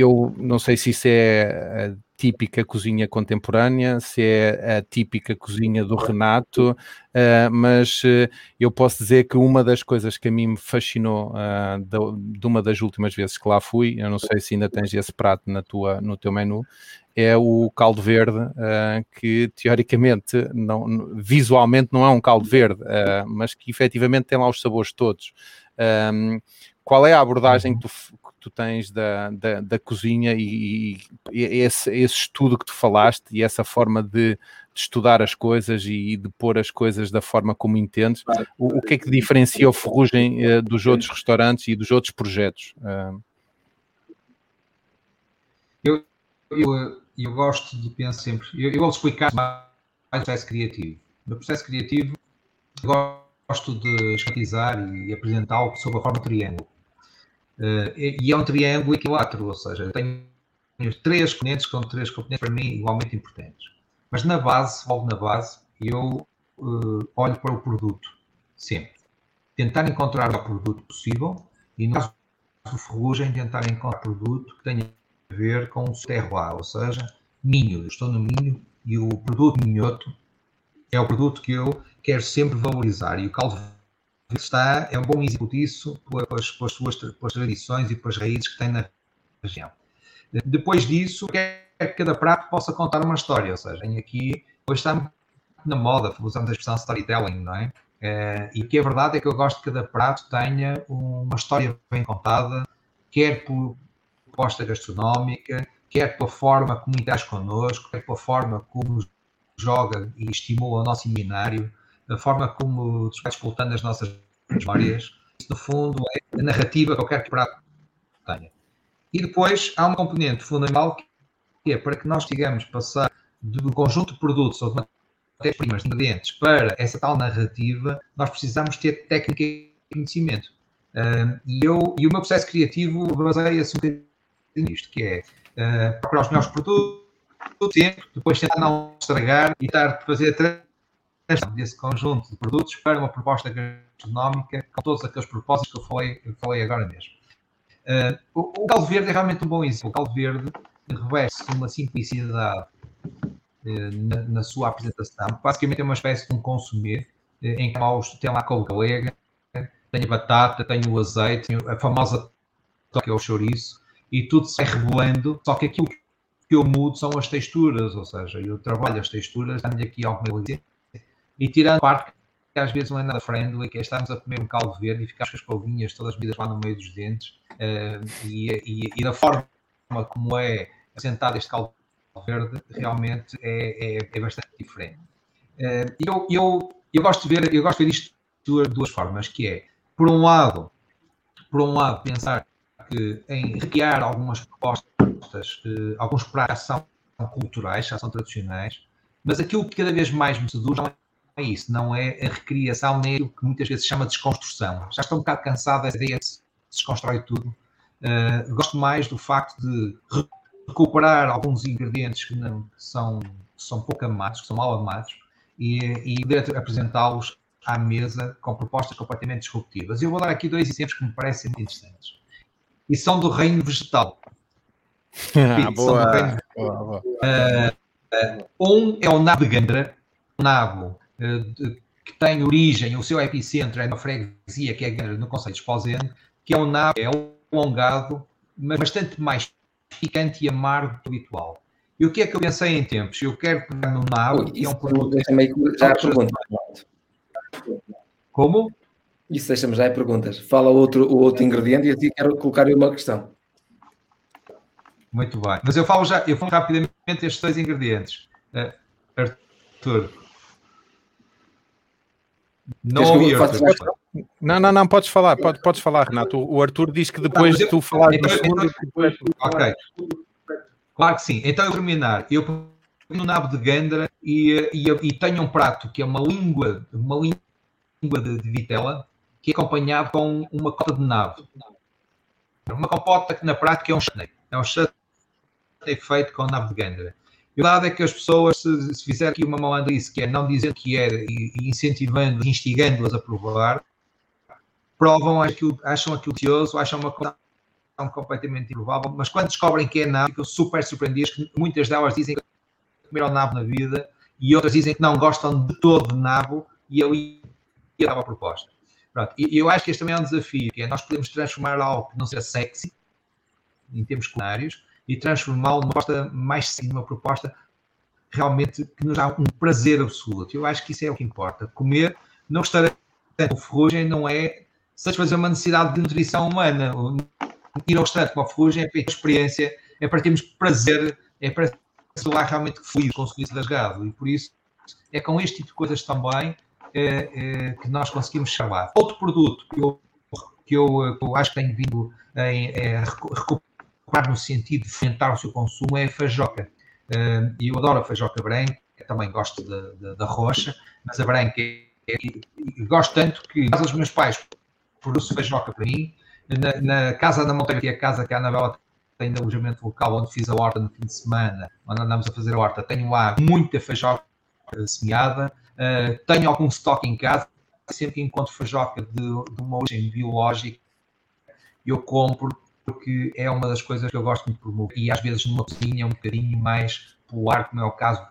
eu não sei se isso é típica cozinha contemporânea, se é a típica cozinha do Renato, uh, mas uh, eu posso dizer que uma das coisas que a mim me fascinou uh, de, de, uma das últimas vezes que lá fui, eu não sei se ainda tens esse prato na tua, no teu menu, é o caldo verde, que teoricamente, não, visualmente não é um caldo verde, mas que efetivamente tem lá os sabores todos. qual é a abordagem que tu, tu tens da, da, da cozinha e, e esse, esse, estudo que tu falaste e essa forma de, de estudar as coisas e, de pôr as coisas da forma como entendes, o, o que é que diferencia o Ferrugem uh, dos outros restaurantes e dos outros projetos? Uh... Eu, eu, eu gosto de pensar sempre, eu, eu vou explicar mais o processo criativo. No processo criativo, gosto de esquematizar e apresentá-lo sob a forma triângulo. Uh, e é um triângulo equilátero, ou seja, eu tenho três componentes que são três componentes para mim igualmente importantes. Mas na base, logo na base, eu uh, olho para o produto, sempre. Tentar encontrar o produto possível e no caso do ferrugem, tentar encontrar produto que tenha a ver com o terroir, ou seja, Minho. Eu estou no Minho e o produto minhoto é o produto que eu quero sempre valorizar. E o caldo está, é um bom exemplo disso, pelas, pelas suas tradições e pelas raízes que tem na região. Depois disso, quer que cada prato possa contar uma história, ou seja, aqui, hoje está na moda, usamos a expressão storytelling, não é? é? e que é verdade é que eu gosto que cada prato tenha uma história bem contada, quer por proposta gastronómica, quer pela forma como interage connosco, quer pela forma como joga e estimula o nosso imaginário, a forma como vai disputando as nossas memórias, no fundo é a narrativa que qualquer prato tenha. E depois há uma componente fundamental que é para que nós sigamos passar do conjunto de produtos ou de matérias-primas, de ingredientes, para essa tal narrativa, nós precisamos ter técnica e conhecimento. e, eu, e o meu processo criativo baseia-se um bocadinho nisto, que é uh, procurar os melhores produtos, sempre, depois tentar não estragar e estar a fazer desse conjunto de produtos para uma proposta gastronómica com todos aqueles propósitos que eu falei, eu falei agora mesmo. Uh, o, o caldo verde é realmente um bom exemplo. O caldo verde reveste uma simplicidade uh, na, na, sua apresentação. Basicamente é uma espécie de um consumir uh, em que tem lá a couve galega, tem a batata, tem o azeite, tem a famosa que é o chouriço, e tudo se vai revelando, só que aquilo que que eu mudo são as texturas, ou seja, eu trabalho as texturas, dando-lhe aqui alguma e tirando a parte que às vezes não é nada friendly, que é estarmos a comer um caldo verde e ficar com as polvinhas todas medidas lá no meio dos dentes, uh, e, e, e, da forma como é apresentado este caldo verde, realmente é, é, é bastante diferente. Uh, eu, eu, eu, gosto de ver, eu gosto de ver isto de duas formas, que é, por um lado, por um lado, pensar que em recriar algumas propostas, uh, alguns pratos são culturais, são tradicionais, mas aquilo que cada vez mais me seduz não é isso, não é a recriação, nem aquilo que muitas vezes se chama de desconstrução. Já estou um bocado cansado dessa ideia de se desconstrói tudo. Uh, gosto mais do facto de recuperar alguns ingredientes que não são, são pouco amados, que são mal amados, e, e poder apresentá-los à mesa com propostas completamente disruptivas. Eu vou dar aqui dois exemplos que me parecem muito interessantes e são do reino vegetal. ah, boa, reino... boa, boa. Uh, um é o nabo de Gandra, um nabo uh, que tem origem, o seu epicentro é na freguesia, que é no Conselho de Esposende, que é um nabo é alongado, mas bastante mais picante e amargo do habitual. E o que é que eu pensei em tempos? Eu quero pegar no nabo, que é um produto... Já pergunta. Como? Isso deixa-me já em perguntas. Fala outro, o outro ingrediente e assim quero colocar uma questão. Muito bem. Mas eu falo já, eu falo rapidamente estes dois ingredientes. Uh, Arthur. Não. Não, não, não, podes falar, pode, podes falar, Renato. O Arthur diz que depois de tu falar então, segundo, então, depois... Ok. Claro que sim. Então eu terminar. Eu no nabo de gandra e, e, e, tenho um prato que é uma língua, uma língua de, de vitela, que é acompanhado com uma cota de nave. Uma compota que na prática é um chutney. É um chutney feito com nave de Gandra. E o lado é que as pessoas, se, se fizerem aqui uma malandrice, que é não dizer que é e, e incentivando, instigando-as a provar, provam aquilo, acham aquilo delicioso, acham uma coisa completamente improvável, mas quando descobrem que é nave, ficam super surpreendidas, que muitas delas dizem que comeram nabo na vida e outras dizem que não gostam de todo de nabo e eu ia dar a proposta. Pronto. E eu acho que este também é um desafio, que é nós podemos transformar algo que não seja sexy, em termos culinários, e transformá-lo numa proposta mais sexy, numa proposta realmente que nos dá um prazer absoluto. Eu acho que isso é o que importa. Comer no restaurante com ferrugem não é satisfazer uma necessidade de nutrição humana. Ir ao restaurante com a ferrugem é para experiência, é para termos prazer, é para lá realmente fluido, consumir das gado. E por isso é com este tipo de coisas também é, é, que nós conseguimos chamar. Outro produto que eu, que eu, que eu acho que tenho vindo a, a recuperar no sentido de fomentar o seu consumo é a fajoca. Uh, eu adoro a fajoca branca, também gosto da, roxa, mas a branca é, é, gosto tanto que os meus pais produzem fajoca para mim. Na, na, casa da montanha, que é a casa que a Anabela tem de alojamento local, onde fiz a horta no fim de semana, onde andamos a fazer a horta, tenho lá muita fajoca semeada. Uh, tenho algum estoque em casa, sempre que encontro fajoca de, de uma origem biológica, eu compro porque é uma das coisas que eu gosto de promover. E às vezes numa cozinha um bocadinho mais polar, como é o caso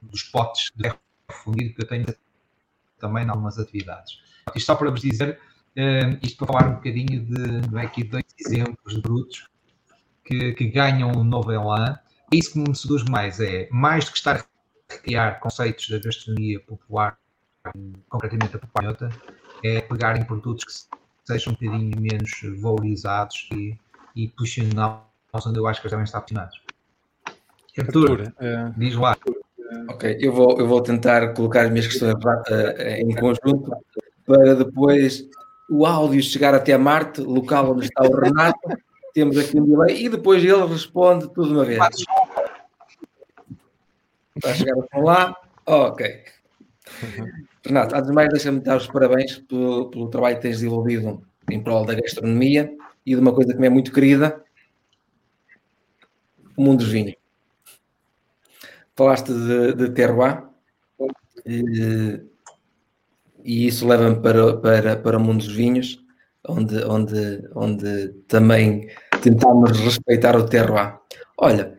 dos potes de ferro fundido que eu tenho também em algumas atividades. Isto só para vos dizer, uh, isto para falar um bocadinho de, não é aqui dois exemplos brutos que, que ganham um novo elan. É isso que me seduz mais, é mais do que estar criar conceitos da gastronomia popular, concretamente a popular, é pegar em produtos que sejam um bocadinho menos valorizados e, e posicioná-los onde eu acho que eles devem estar posicionados. Arthur, é... diz lá. Ok, eu vou, eu vou tentar colocar as minhas questões uh, em conjunto para depois o áudio chegar até Marte, local onde está o Renato, temos aqui um delay e depois ele responde tudo de uma vez. Está a chegar lá? Oh, ok. Renato, antes de mais, deixa-me dar os parabéns pelo, pelo, trabalho que tens desenvolvido em prol da gastronomia e de uma coisa que me é muito querida, o mundo dos vinhos. Falaste de, de terroir e, e isso leva-me para, para, para o mundo dos vinhos, onde, onde, onde também tentamos respeitar o terroir. Olha,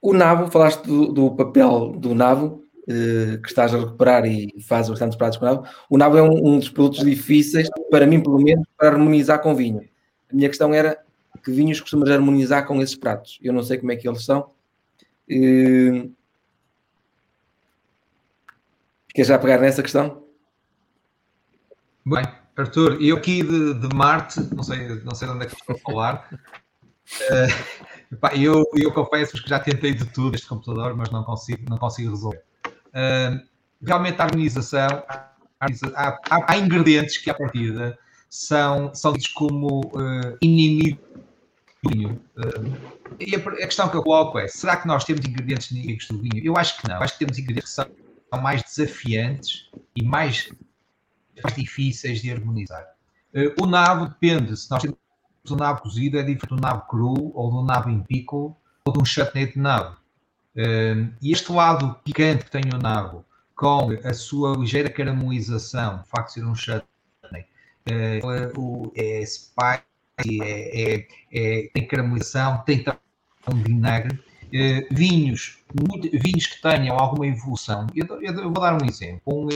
o nabo, falaste do, do papel do nabo, eh, que estás a recuperar e faz bastantes pratos com nabo. O nabo é um, um, dos produtos difíceis, para mim pelo menos, para harmonizar com vinho. A minha questão era que vinhos costumas harmonizar com esses pratos. Eu não sei como é que eles são. Uh, quer já pegar nessa questão? Bem, Arthur, eu aqui de, de Marte, não sei, não sei de onde é que estou a falar. Uh, pá, eu, eu confesso que já tentei de tudo este computador, mas não consigo, não consigo resolver. Uh, realmente a harmonização, há, há, há, ingredientes que à partida são, são ditos como uh, vinho. Uh, e a, a, questão que eu coloco é: será que nós temos ingredientes inimigos do vinho? Eu acho que não. Acho que temos ingredientes que são, são mais desafiantes e mais, mais difíceis de harmonizar. Uh, o nabo depende, se nós temos um nabo cozido, é diferente do nabo cru, ou do nabo em pico, ou de um chutney de nabo. Uh, e este lado picante que tem o nabo, com a sua ligeira caramelização, o facto de ser um chutney, uh, o, é spice é, é, é, tem caramelização, tem também vinagre. Uh, vinhos, muito, vinhos que tenham alguma evolução. Eu, eu, eu vou dar um exemplo. Um,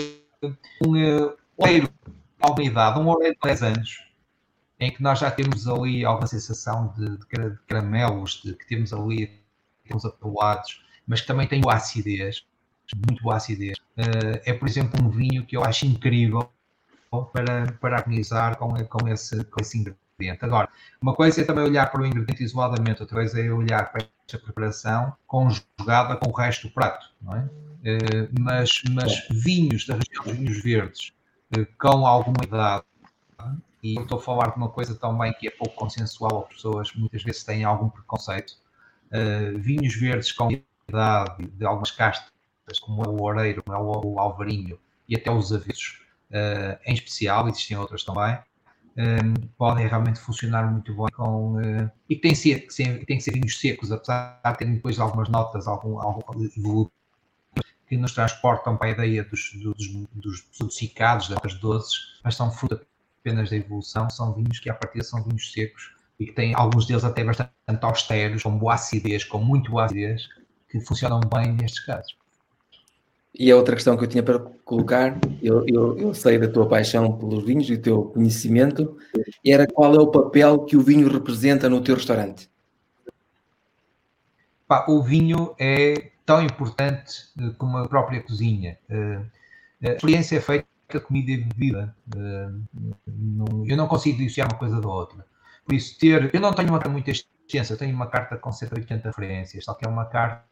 um uh, oleiro de alguma idade, um oleiro de 10 anos, em que nós já temos ali alguma sensação de, de caramelos, de, que temos ali aqueles apelados, mas que também tem acidez, muito boa acidez. Uh, é, por exemplo, um vinho que eu acho incrível para, para harmonizar com, com, esse, com esse ingrediente. Agora, uma coisa é também olhar para o ingrediente isoladamente, outra coisa é olhar para esta preparação conjugada com o resto do prato, não é? Uh, mas, mas vinhos da região dos vinhos verdes uh, com alguma idade, e estou a falar de uma coisa também que é pouco consensual, as pessoas muitas vezes têm algum preconceito, uh, vinhos verdes com idade de algumas castas, como é o Oreiro, como é o Alvarinho e até os Avesos, em especial, existem outras também, um, podem realmente funcionar muito bem com, uh, e que têm, ser, que têm que ser vinhos secos, apesar de terem depois algumas notas, algum, algum que nos transportam para a ideia dos, dos, dos das doces, mas são fruto apenas da evolução, são vinhos que à partida são vinhos secos e que têm alguns deles até bastante austeros, com boa acidez, com muito boa acidez, que funcionam bem nestes casos. E a outra questão que eu tinha para colocar, eu, eu, eu, sei da tua paixão pelos vinhos e do teu conhecimento, era qual é o papel que o vinho representa no teu restaurante? O vinho é tão importante uh, como a própria cozinha. Uh, a experiência é feita com comida e bebida. Não, eu não consigo dissociar uma coisa da outra. Por isso, ter. Eu não tenho uma muita extensa, tenho uma carta com 180 referências, só que é uma carta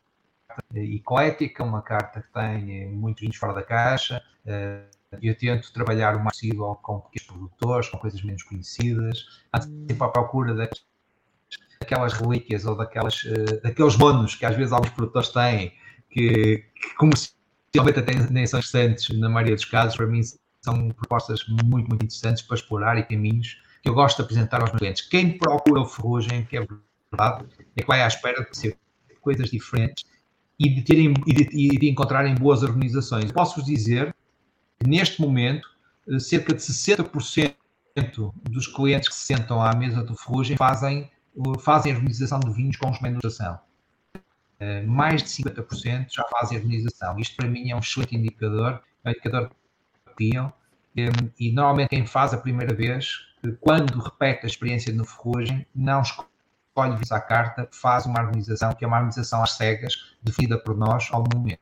eclética, uma carta que tem muitos vinhos fora da caixa. Eh, eu tento trabalhar o mais possível com pequenos produtores, com coisas menos conhecidas, sempre à procura daquelas relíquias ou daquelas, uh, daqueles monos que às vezes alguns produtores têm, que, que comercialmente até nem são interessantes na maioria dos casos, para mim são propostas muito, muito interessantes para explorar e caminhos que eu gosto de apresentar aos meus clientes. Quem procura o ferrugem, que é verdade, é que vai à espera de coisas diferentes e de, terem, e de, e de encontrarem boas organizações. Posso-vos dizer que neste momento eh, cerca de 60% dos clientes que se sentam à mesa do Ferrugem fazem, fazem a organização de vinhos com menurização. Eh, mais de 50% já fazem a organização. Isto para mim é um excelente indicador, é um indicador que tinham. E normalmente quem faz a primeira vez, quando repete a experiência no Ferrugem, não escolhe escolhe à carta, faz uma harmonização, que é uma harmonização às cegas, definida por nós ao momento.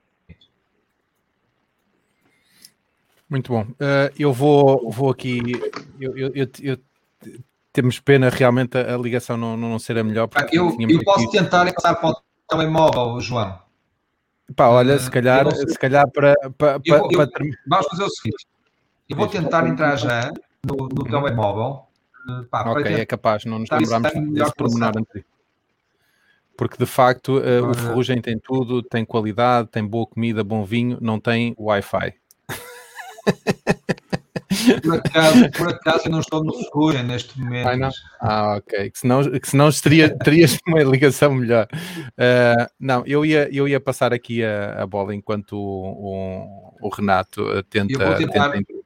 Muito bom. Uh, eu vou, vou aqui. Eu, eu, eu, eu, temos pena realmente a, a ligação não, não ser a melhor. Eu, eu posso aqui... tentar passar para o telemóvel, João. Pá, olha, se calhar, se calhar para, para, para, para Vamos fazer o seguinte: eu vou tentar entrar já no, no telemóvel Pá, ok, é capaz, não nos lembramos desse pormenor anterior. Porque de facto uh, o Ferrugem tem tudo, tem qualidade, tem boa comida, bom vinho, não tem Wi-Fi. Por acaso, por acaso eu não estou no Ferrugem neste momento. Ai, ah, ok. Que senão, que senão teria, terias uma ligação melhor. Uh, não, eu ia, eu ia passar aqui a, a bola enquanto o, o, o Renato tenta, tentar... tenta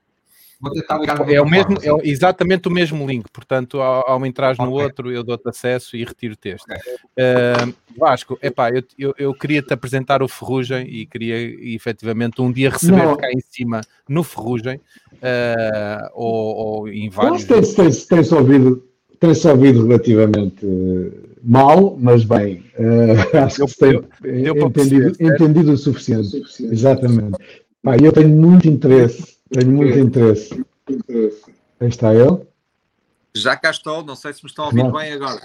Vou tentar ligar é, o mesmo, é exatamente o mesmo link, portanto, ao, ao entrar no okay. outro, eu dou-te acesso e retiro o texto. Okay. Uh, Vasco, epá, eu, eu, eu queria-te apresentar o Ferrugem e queria efetivamente um dia receber cá em cima no Ferrugem uh, ou, ou, em vários. Mas tem-se tem, tem ouvido, tem ouvido relativamente mal, mas bem. Uh, acho que se tem entendido, entendido o suficiente. Exatamente. Pá, eu tenho muito interesse, tenho muito interesse. Aí está ele. Já cá estou, não sei se me estão a ouvir não. bem agora.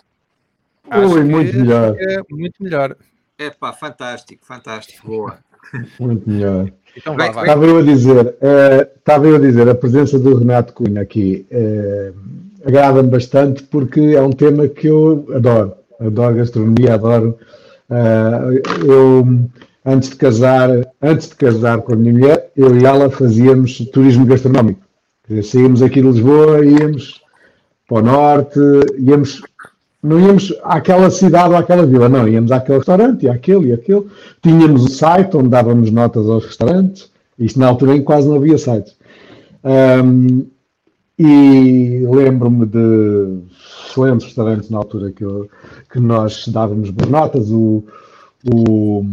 Ui, muito melhor. É muito melhor. É pá, fantástico, fantástico, boa. Muito melhor. Então, vai, vai. Estava eu a dizer, estava eu a dizer, a presença do Renato Cunha aqui uh, agrada-me bastante porque é um tema que eu adoro. Adoro gastronomia, adoro. Uh, eu antes de casar, antes de casar com a minha mulher, eu e ela fazíamos turismo gastronómico. Saímos aqui de Lisboa, íamos para o norte, íamos, não íamos àquela cidade ou àquela vila, não, íamos àquele restaurante, e àquele e aquele. Tínhamos o site onde dávamos notas aos restaurantes, isto na altura em quase não havia sites. Um, e lembro-me de excelentes restaurantes na altura que, eu, que nós dávamos boas notas, o, o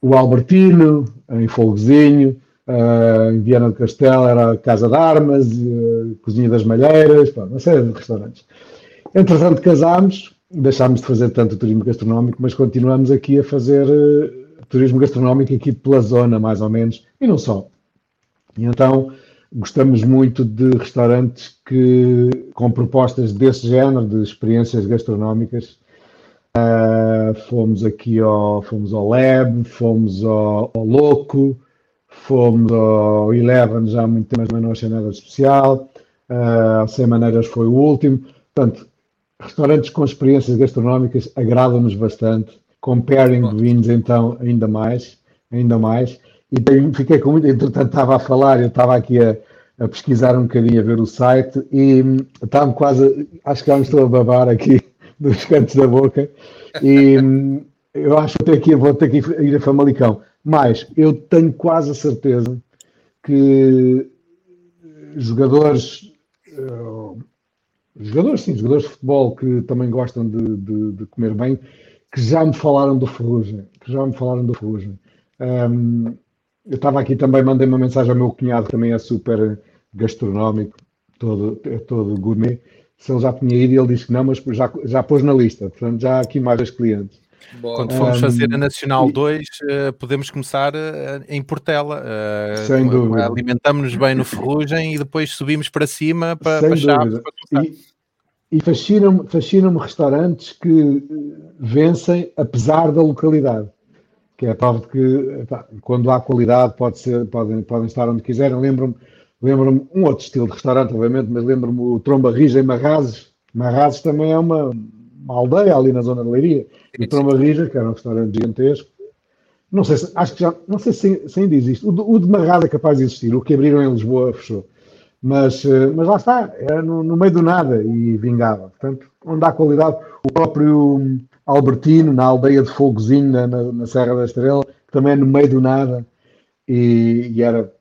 o Albertino, em Folgozinho, uh, em Viana do Castelo era Casa de Armas, uh, Cozinha das Malheiras, pá, uma série de restaurantes. Entretanto, casámos, deixámos de fazer tanto turismo gastronómico, mas continuamos aqui a fazer uh, turismo gastronómico aqui pela zona, mais ou menos, e não só. E então, gostamos muito de restaurantes que, com propostas desse género, de experiências gastronómicas, Uh, fomos aqui ao, fomos ao Lab, fomos ao, ao Louco, fomos ao Eleven já há muito tempo, mas não achei nada especial. Uh, Sem Maneiras foi o último. Portanto, restaurantes com experiências gastronómicas agradam-nos bastante. Com pairing de vinhos, então, ainda mais. Ainda mais. E tenho, fiquei com muito. Entretanto, estava a falar, eu estava aqui a, a pesquisar um bocadinho, a ver o site e hum, estava quase. Acho que já me estou a babar aqui dos cantos da boca. E eu acho que aqui, vou ter que ir a Famalicão. Mas eu tenho quase a certeza que jogadores, uh, jogadores, sim, jogadores de futebol que também gostam de, de, de, comer bem, que já me falaram do Ferrugem, que já me falaram do Ferrugem. Um, eu estava aqui também, mandei uma mensagem ao meu cunhado, que também é super gastronómico, todo, é todo gourmet, se ele já tinha ido e ele disse que não, mas já, já pôs na lista, portanto já há aqui mais dois clientes. Quando formos um, fazer a Nacional 2, uh, eh, podemos começar uh, em Portela. Uh, sem dúvida. Alimentamos-nos bem no Ferrugem e depois subimos para cima para, sem para Chaves. Para e, e fascinam-me fascinam restaurantes que vencem apesar da localidade. Que é a prova de que pá, quando há qualidade pode ser, podem, podem estar onde quiserem. Lembro-me Lembro-me um outro estilo de restaurante, obviamente, mas lembro-me o Tromba Rija em Marrazes. Marrazes também é uma, uma, aldeia ali na zona de Leiria. E o Tromba Rija, que era um restaurante gigantesco. Não sei se, acho que já, não sei se, se ainda existe. O, o de Marrazes é capaz de existir. O que abriram em Lisboa fechou. Mas, eh, mas lá está, era no, no, meio do nada e vingava. Portanto, onde há qualidade, o próprio Albertino, na aldeia de Fogozinho, na, na, na Serra da Estrela, também é no meio do nada e, e era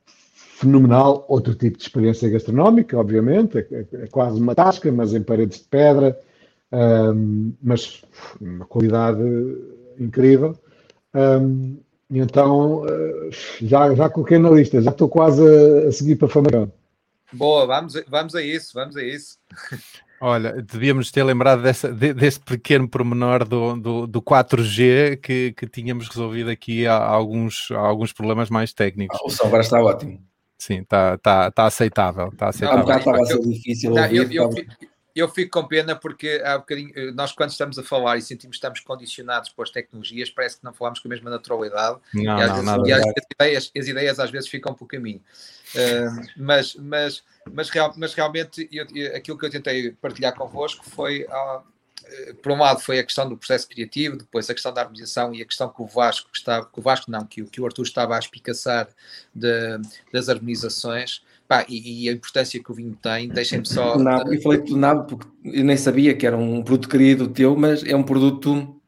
fenomenal. Outro tipo de experiência gastronómica, obviamente, é, é, é quase uma tasca, mas em paredes de pedra, um, mas uma qualidade incrível. Um, então uh, já, já coloquei na lista, já estou quase a, a seguir para Famalicão. Boa, vamos, vamos a isso, vamos a isso. Olha, devíamos ter lembrado dessa, desse pequeno pormenor do, do, do 4G que, que tínhamos resolvido aqui há alguns, há alguns problemas mais técnicos. o som agora está ótimo. Sim, está tá, tá aceitável. Tá aceitável. Não, estava a ser difícil. Não, ouvir, eu, eu, fico, eu, fico com pena porque há bocadinho, eh, nós quando estamos a falar e sentimos que estamos condicionados pelas tecnologias, parece que não falamos com a mesma naturalidade. Não, e, às não, vezes, e as, ideias, as ideias às vezes ficam por caminho. Uh, mas, mas, mas, real, mas realmente eu, aquilo que eu tentei partilhar convosco foi. Uh, por um lado foi a questão do processo criativo, depois a questão da harmonização e a questão que o Vasco estava, que o Vasco não, que, que o Arthur estava a espicaçar de, das harmonizações. Pá, e, e, a importância que o vinho tem, deixem-me só. Nada, eu falei tudo nada porque eu nem sabia que era um produto querido teu, mas é um produto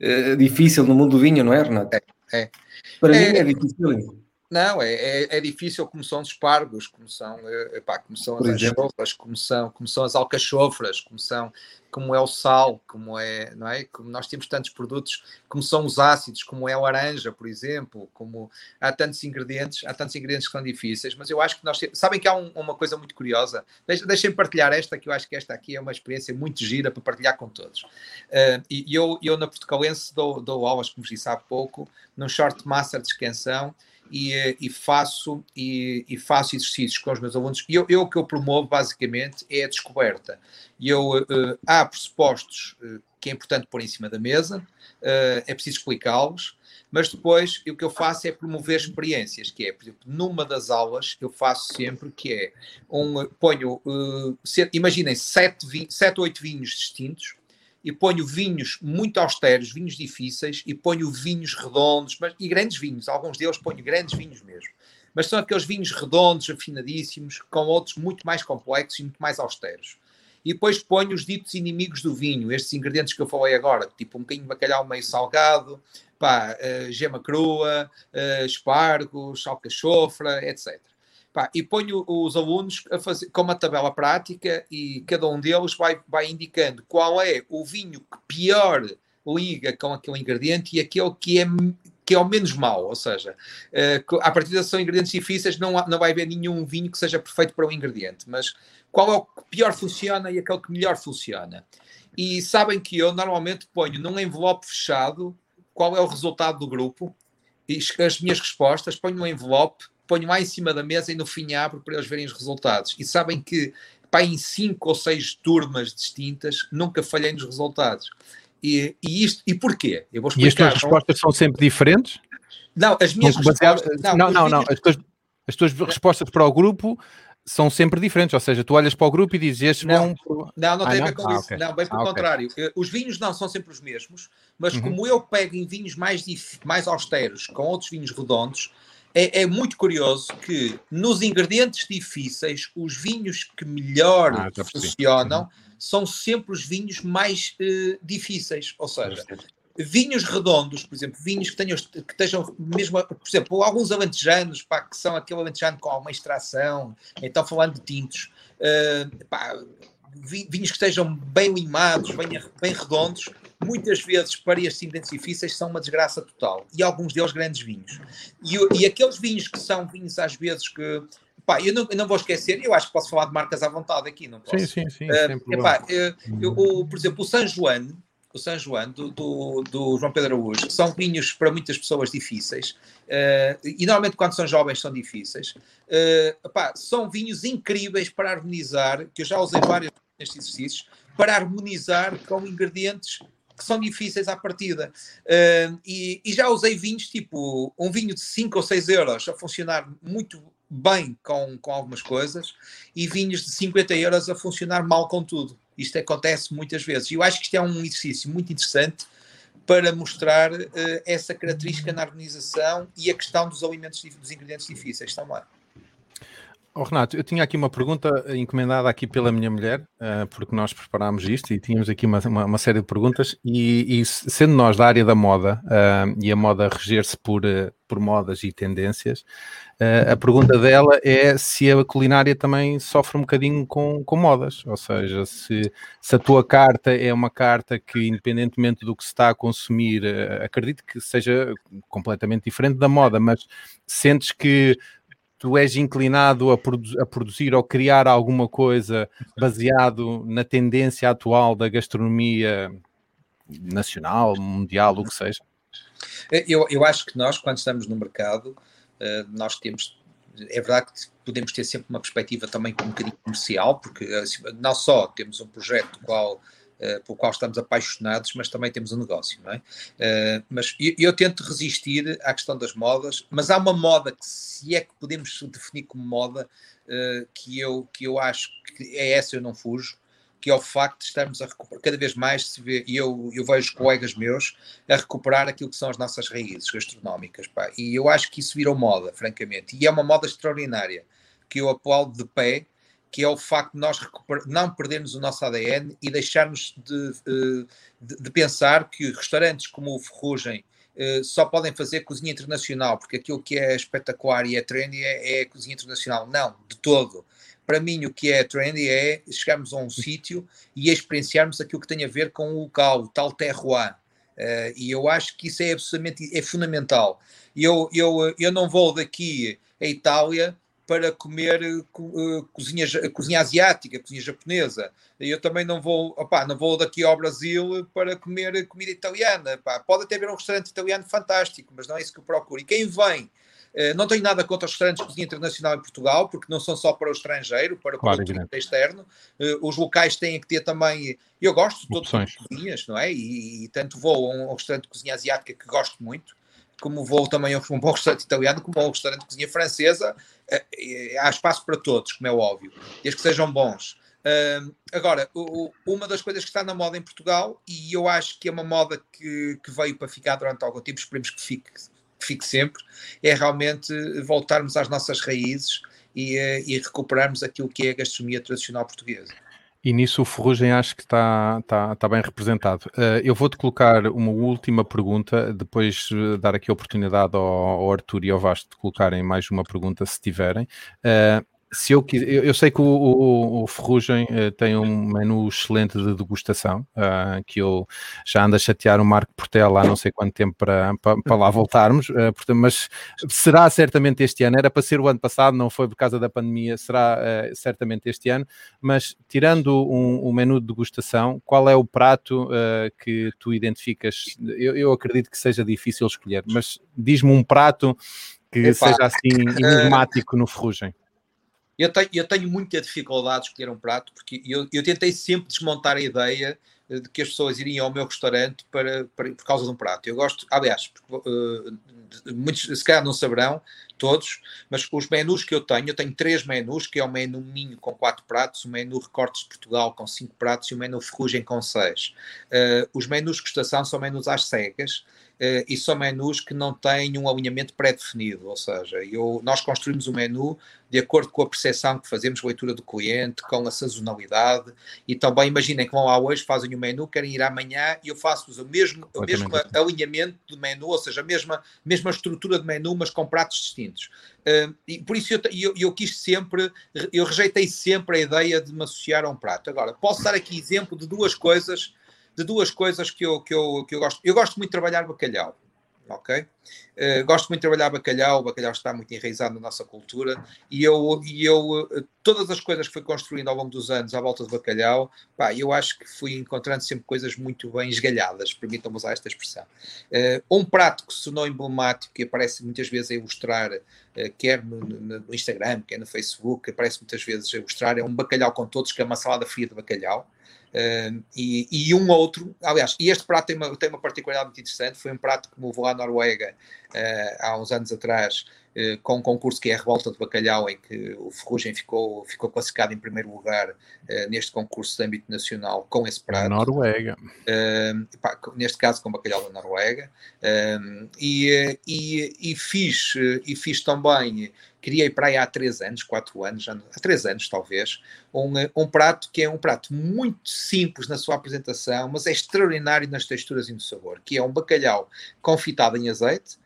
uh, difícil no mundo do vinho, não é, Renato? É. é. Para é, mim é difícil. Não, é, é, é, difícil como são os espargos, como são, epá, como são as alcachofras, como são, como são as alcachofras, como são como é o sal, como é, não é? Como nós temos tantos produtos, como são os ácidos, como é a laranja, por exemplo, como há tantos ingredientes, há tantos ingredientes que são difíceis, mas eu acho que nós sabem que há um, uma coisa muito curiosa. Deixem partilhar esta, que eu acho que esta aqui é uma experiência muito gira para partilhar com todos. Uh, e eu, eu na Portugalense dou, dou aulas, como vos disse há pouco, num short master de extensão e, eh, e, faço, e, e, faço exercícios com os meus alunos. E eu, eu, o que eu promovo, basicamente, é a descoberta. E eu, uh, há pressupostos uh, que é importante pôr em cima da mesa, uh, é preciso explicá-los, mas depois o que eu faço é promover experiências, que é, por exemplo, numa das aulas eu faço sempre que é, um, ponho, imaginem, sete, sete, oito vinhos distintos, e ponho vinhos muito austeros, vinhos difíceis, e ponho vinhos redondos, mas, e grandes vinhos, alguns deles ponho grandes vinhos mesmo. Mas são aqueles vinhos redondos, afinadíssimos, com outros muito mais complexos e muito mais austeros. E depois ponho os ditos inimigos do vinho, estes ingredientes que eu falei agora, tipo um bocadinho de bacalhau meio salgado, pá, uh, gema crua, uh, espargos, alcachofra, etc. Pá, e ponho os alunos a fazer com uma tabela prática e cada um deles vai, vai indicando qual é o vinho que pior liga com aquele ingrediente e aquele que é que é o menos mau, ou seja, uh, à partida são ingredientes difíceis, não, não vai haver nenhum vinho que seja perfeito para o ingrediente, mas qual é o que pior funciona e aquele que melhor funciona. E sabem que eu normalmente ponho num envelope fechado qual é o resultado do grupo as minhas respostas, ponho num envelope ponho lá em cima da mesa e no fim abro para eles verem os resultados. E sabem que pá, em cinco ou seis turmas distintas nunca falhei nos resultados. E, e isto, e porquê? Eu vou explicar. E as tuas respostas são sempre diferentes? Não, as minhas respostas. Não, não, não. As, tuas, as tuas respostas para o grupo são sempre diferentes, ou seja, tu olhas para o grupo e dizes estes não. Não, não ah, tem a ver com ah, isso. Okay. Não, bem pelo ah, contrário. Okay. Os vinhos não são sempre os mesmos, mas uhum. como eu pego em vinhos mais, mais austeros com outros vinhos redondos, é, é, muito curioso que nos ingredientes difíceis, os vinhos que melhor ah, funcionam uhum. são sempre os vinhos mais uh, difíceis. Ou seja, vinhos redondos, por exemplo, vinhos que, tenham, que estejam mesmo, por exemplo, alguns alentejanos, pá, que são aquele alentejano com alguma extração, então falando de tintos, uh, pá, vinhos que estejam bem limados, bem, bem redondos, muitas vezes para estes ingredientes difíceis são uma desgraça total. E alguns deles grandes vinhos. E, e aqueles vinhos que são vinhos às vezes que. Pá, eu não, eu não vou esquecer, eu acho que posso falar de marcas à vontade aqui, não posso? Sim, sim, sim. Uh, epá, eu, eu, o, por exemplo, o San João, o San João do, do, do, João Pedro Araújo, que são vinhos para muitas pessoas difíceis, uh, e normalmente quando são jovens são difíceis, uh, são vinhos incríveis para harmonizar, que eu já usei vários nestes exercícios, para harmonizar com ingredientes que são difíceis à partida. Uh, e, e, já usei vinhos tipo um vinho de 5 ou 6 euros a funcionar muito bem com, com algumas coisas e vinhos de 50 euros a funcionar mal com tudo. Isto acontece muitas vezes. E eu acho que isto é um exercício muito interessante para mostrar uh, essa característica na harmonização e a questão dos alimentos, dos ingredientes difíceis também. Oh, Renato, eu tinha aqui uma pergunta encomendada aqui pela minha mulher, uh, porque nós preparámos isto e tínhamos aqui uma, uma, uma série de perguntas e, e, sendo nós da área da moda uh, e a moda reger-se por, uh, por modas e tendências, a pergunta dela é se a culinária também sofre um bocadinho com, com modas, ou seja, se, se a tua carta é uma carta que independentemente do que se está a consumir, acredito que seja completamente diferente da moda, mas sentes que tu és inclinado a, produ a, produzir ou criar alguma coisa baseado na tendência atual da gastronomia nacional, mundial, o que seja? Eu, eu acho que nós, quando estamos no mercado, eh, nós temos. É verdade que podemos ter sempre uma perspectiva também um bocadinho comercial, porque assim, não só temos um projeto qual uh, pelo qual estamos apaixonados, mas também temos um negócio, não é? Uh, mas eu, eu, tento resistir à questão das modas, mas há uma moda que, se é que podemos definir como moda, uh, que, eu, que eu acho que é essa, eu não fujo, que é o facto de estarmos a recuperar, cada vez mais se vê, e eu, eu vejo colegas meus a recuperar aquilo que são as nossas raízes gastronómicas, pá, e eu acho que isso virou moda, francamente, e é uma moda extraordinária, que eu aplaudo de pé, que é o facto de nós não perdermos o nosso ADN e deixarmos de, eh, de, de, pensar que restaurantes como o Ferrugem uh, só podem fazer cozinha internacional, porque aquilo que é espetacular e é trendy é, é cozinha internacional. Não, de todo. Para mim, o que é trendy é chegarmos a um sítio e experienciarmos aquilo que tem a ver com o local, o tal terroir. Uh, e eu acho que isso é absolutamente é fundamental. Eu, eu, eu não vou daqui à Itália para comer uh, cozinha, cozinha asiática, cozinha japonesa. Eu também não vou, opá, não vou daqui ao Brasil para comer comida italiana. Opá. Pode até haver um restaurante italiano fantástico, mas não é isso que eu procuro. E quem vem eh, não tenho nada contra os restaurantes de cozinha internacional em Portugal, porque não são só para o estrangeiro, para o claro, produto externo. Eh, os locais têm que ter também. Eu gosto de todas as cozinhas, não é? E, e, tanto vou a um, restaurante de cozinha asiática que gosto muito, como vou também a um bom restaurante italiano, como a um restaurante de cozinha francesa. Eh, há espaço para todos, como é óbvio, desde que sejam bons. Uh, agora, o, uma das coisas que está na moda em Portugal, e eu acho que é uma moda que, que veio para ficar durante algum tempo, esperemos que fique que fique sempre, é realmente voltarmos às nossas raízes e, eh, e recuperarmos aquilo que é a gastronomia tradicional portuguesa. E nisso o Ferrugem acho que está, está, está bem representado. Uh, eu vou-te colocar uma última pergunta, depois uh, dar aqui a oportunidade ao, ao, Arthur e ao Vasco de colocarem mais uma pergunta se tiverem. Uh, se eu, eu, eu sei que o, o, o Ferrugem uh, tem um menu excelente de degustação, uh, que eu já ando a chatear o Marco Portela há não sei quanto tempo para, para, para lá voltarmos, uh, portanto, mas será certamente este ano, era para ser o ano passado, não foi por causa da pandemia, será certamente este ano, mas tirando um, um, menu de degustação, qual é o prato que tu identificas? Eu, eu acredito que seja difícil escolher, mas diz-me um prato que Epa. seja assim enigmático no Ferrugem. Eu tenho, eu tenho muita dificuldade de escolher um prato, porque eu, eu tentei sempre desmontar a ideia eh, de que as pessoas iriam ao meu restaurante para, para por causa de um prato. Eu gosto, aliás, porque, uh, muitos se calhar não saberão, todos, mas os menus que eu tenho, eu tenho três menus, que é o menu Minho com quatro pratos, o menu Recortes de Portugal com cinco pratos e o menu Ferrugem com seis. Uh, os menus de estação são menus às cegas, uh, e são menus que não têm um alinhamento pré-definido, ou seja, eu, nós construímos o menu de acordo com a percepção que fazemos, leitura do cliente, com a sazonalidade, e também imaginem que vão lá hoje, fazem o menu, querem ir amanhã, e eu faço-vos o mesmo, o mesmo alinhamento do menu, ou seja, a mesma, mesma estrutura de menu, mas com pratos distintos. Uh, e por isso eu, eu, eu, quis sempre, eu rejeitei sempre a ideia de me associar a um prato. Agora, posso dar aqui exemplo de duas coisas de duas coisas que eu, que eu, que eu gosto. Eu gosto muito de trabalhar bacalhau, ok? Uh, gosto muito de trabalhar bacalhau, o bacalhau está muito enraizado na nossa cultura e eu, e eu eh, todas as coisas que fui construindo ao longo dos anos à volta do bacalhau, pá, eu acho que fui encontrando sempre coisas muito bem esgalhadas, permitam-me usar esta expressão. Uh, um prato que se tornou emblemático e aparece muitas vezes a ilustrar, uh, quer no, no, Instagram, quer no Facebook, aparece muitas vezes a ilustrar, é um bacalhau com todos, que é uma salada fria de bacalhau. Uh, e, e, um outro, aliás, e este prato tem uma, tem uma particularidade muito interessante, foi um prato que me levou à Noruega uh, há uns anos atrás, uh, com um concurso que é a Revolta de Bacalhau, em que o Ferrugem ficou, ficou classificado em primeiro lugar neste concurso de âmbito nacional com esse prato. Noruega. Pá, neste caso com bacalhau da Noruega. E, e, e, fiz, e fiz também criei para aí há três anos, quatro anos, há três anos talvez, um, um prato que é um prato muito simples na sua apresentação, mas é extraordinário nas texturas e no sabor, que é um bacalhau confitado em azeite,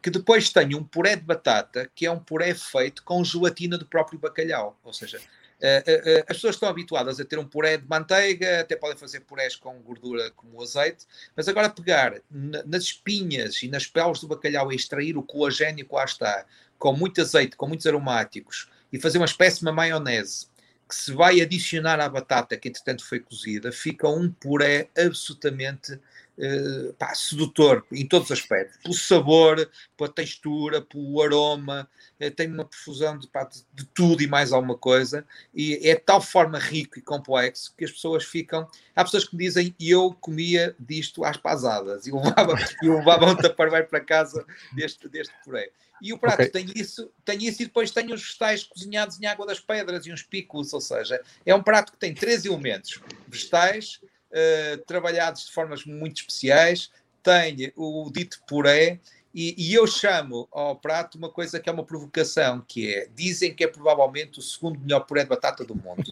que depois tem um puré de batata, que é um puré feito com gelatina do próprio bacalhau, ou seja, uh, uh, as pessoas estão habituadas a ter um puré de manteiga, até podem fazer purés com gordura como o azeite, mas agora pegar nas espinhas e nas peles do bacalhau e extrair o colagênio que lá está, com muito azeite, com muitos aromáticos, e fazer uma espécie de uma maionese que se vai adicionar à batata que entretanto foi cozida, fica um puré absolutamente uh, pá, sedutor em todos os aspectos. Pelo sabor, pela textura, pelo aroma, uh, tem uma profusão de, pá, de, de, tudo e mais alguma coisa. E é de tal forma rico e complexo que as pessoas ficam. Há pessoas que me dizem eu comia disto às pasadas e levava, e levava um taparveiro para casa deste, deste puré. E o prato okay. tem isso, tem isso e depois tem os vegetais cozinhados em água das pedras e uns picos, ou seja, é um prato que tem três elementos: vegetais uh, trabalhados de formas muito especiais, tem o dito puré, e, e, eu chamo ao prato uma coisa que é uma provocação, que é, dizem que é provavelmente o segundo melhor puré de batata do mundo.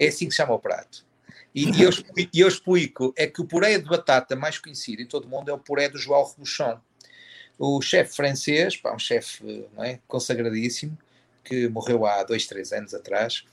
É assim que se chama o prato. E, e eu, eu explico, é que o puré de batata mais conhecido em todo o mundo é o puré do João Rebuchon o chefe francês, pá, um chefe é, consagradíssimo, que morreu há dois, três anos atrás.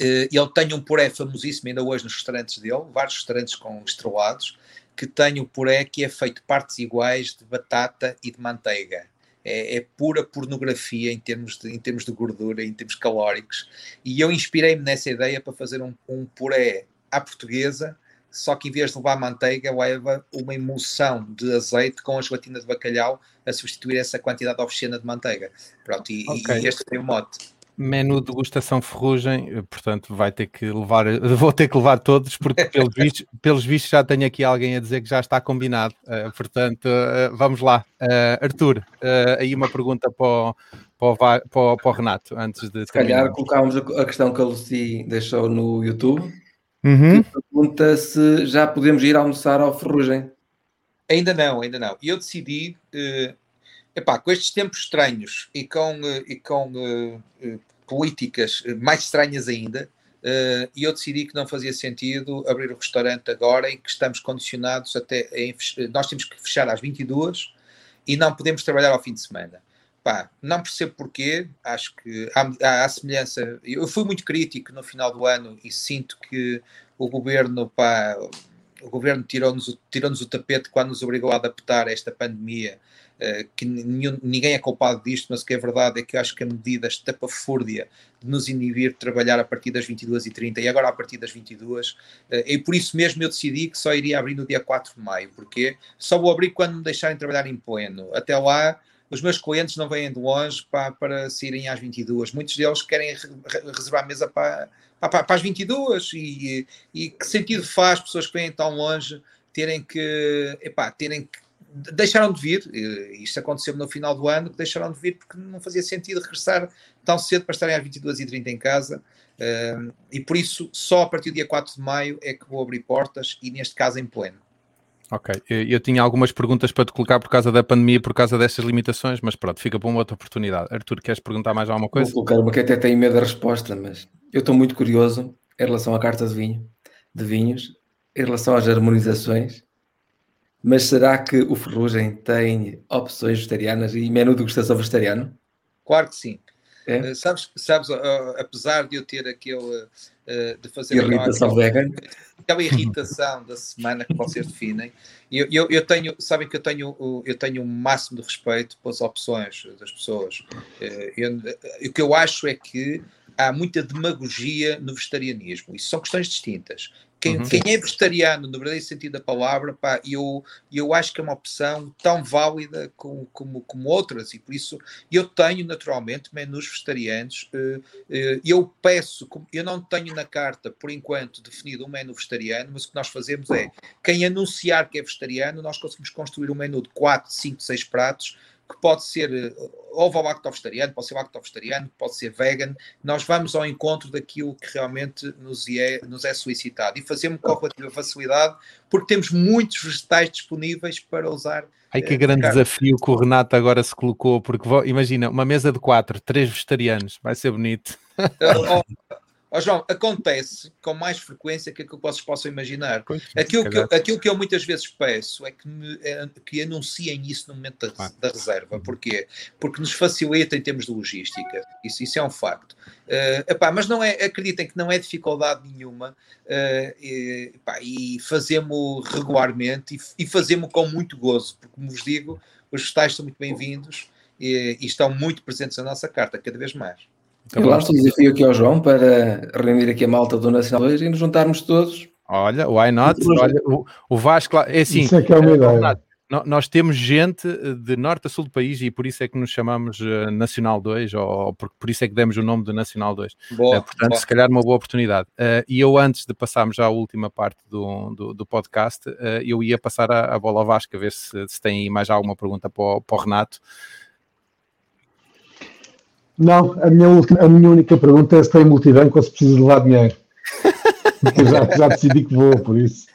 Uh, ele tem um puré famosíssimo ainda hoje nos restaurantes dele, vários restaurantes com estrelados, que tem o puré que é feito partes iguais de batata e de manteiga. É, é, pura pornografia em termos, de, em termos de gordura, em termos calóricos. E eu inspirei-me nessa ideia para fazer um, um puré à portuguesa, só que em vez de levar manteiga, leva uma emulsão de azeite com a gelatina de bacalhau a substituir essa quantidade obscena de manteiga. Pronto, e, okay. e este foi o mote. Menu degustação ferrugem, eh, portanto vai ter que levar, vou ter que levar todos, porque pelos vistos, pelos vistos já tenho aqui alguém a dizer que já está combinado, uh, portanto uh, vamos lá. Uh, Arthur, aí uma pergunta para o, para o, para o, para o Renato, antes de Se calhar colocámos a questão que a Lucy deixou no YouTube, Uhum. pergunta se já podemos ir almoçar ao Ferrugem. Ainda não, ainda não. E eu decidi, uh, epá, com estes tempos estranhos e com, uh, e com uh, políticas mais estranhas ainda, uh, eu decidi que não fazia sentido abrir o restaurante agora em que estamos condicionados até. Em, nós temos que fechar às 22 e não podemos trabalhar ao fim de semana. Não percebo porquê, acho que há, há, semelhança. Eu fui muito crítico no final do ano e sinto que o governo, o governo tirou-nos tirou o tapete quando nos obrigou a adaptar a esta pandemia, uh, que nenhum, ninguém é culpado disto, mas o que é verdade é que acho que a medida estapafúrdia de nos inibir de trabalhar a partir das 22h30 e agora a partir das 22 uh, e por isso mesmo eu decidi que só iria abrir no dia 4 de maio, porque só vou abrir quando me deixarem trabalhar em pleno. Até lá os meus clientes não vêm de longe para, para saírem às 22. Muitos deles querem reservar a mesa para, para, para as 22. E, e que sentido faz pessoas que vêm tão longe terem que, epá, terem que deixaram de vir, isto aconteceu no final do ano, que deixaram de vir porque não fazia sentido regressar tão cedo para estarem às 22h30 em casa, uh, e por isso só a partir do dia 4 de maio é que vou abrir portas, e neste caso em pleno. Ok, eu tinha algumas perguntas para te colocar por causa da pandemia, por causa destas limitações, mas pronto, fica para uma outra oportunidade. Artur, queres perguntar mais alguma coisa? Vou colocar uma que até tenho medo da resposta, mas eu estou muito curioso em relação à carta de vinho, de vinhos, em relação às harmonizações, mas será que o Ferrugem tem opções vegetarianas e menu de degustação vegetariano? Claro que sim. É? Uh, sabes, sabes uh, apesar de eu ter aquele uh, de fazer irritação aquela, vegan, aquela irritação da semana que vocês definem, eu, eu, eu, tenho, sabem que eu tenho, eu tenho o máximo de respeito pelas opções das pessoas. Eu, o que eu acho é que há muita demagogia no vegetarianismo. Isso são questões distintas. Quem, uhum. quem, é vegetariano, no verdadeiro sentido da palavra, pá, eu, eu acho que é uma opção tão válida como, como, como outras, e por isso eu tenho naturalmente menus vegetarianos. Uh, uh, eu peço, eu não tenho na carta, por enquanto, definido um menu vegetariano, mas o que nós fazemos é quem anunciar que é vegetariano, nós conseguimos construir um menu de 4, 5, 6 pratos que pode ser eh, ovo lacto-vegetariano, pode ser lacto-vegetariano, pode ser vegan, nós vamos ao encontro daquilo que realmente nos é, nos é solicitado e fazemos com relativa facilidade, porque temos muitos vegetais disponíveis para usar. Ai que eh, grande desafio que o Renato agora se colocou, porque imagina, uma mesa de quatro, três vegetarianos, vai ser bonito. Oh, João, acontece com mais frequência que aquilo que vocês possam imaginar. aquilo, que eu, aquilo que eu muitas vezes peço é que, me, é, que anunciem isso no momento da, da, reserva. Porquê? Porque nos facilita em termos de logística. Isso, isso é um facto. Uh, epá, mas não é, acreditem que não é dificuldade nenhuma uh, e, epá, e fazemos regularmente e, e fazemos com muito gozo, porque, como vos digo, os vegetais são muito bem-vindos e, e estão muito presentes na nossa carta, cada vez mais. Eu lanço o desafio aqui ao João para reunir aqui a malta do Nacional 2 e nos juntarmos todos. Olha, why not? Olha, o, o Vasco, é assim. Isso é que é uma ideia. Nós temos gente de norte a sul do país e por isso é que nos chamamos uh, Nacional 2, ou por, por isso é que demos o nome de Nacional 2. Boa, portanto, boa. se calhar uma boa oportunidade. E eu, antes de passarmos já à última parte do, do, do podcast, eu ia passar a, a, bola ao Vasco, a ver se, se tem mais alguma pergunta para o, para o Renato. Não, a minha, última, a minha única pergunta é se tem multibanco ou se precisa de levar dinheiro. Porque já, já decidi que vou, por isso.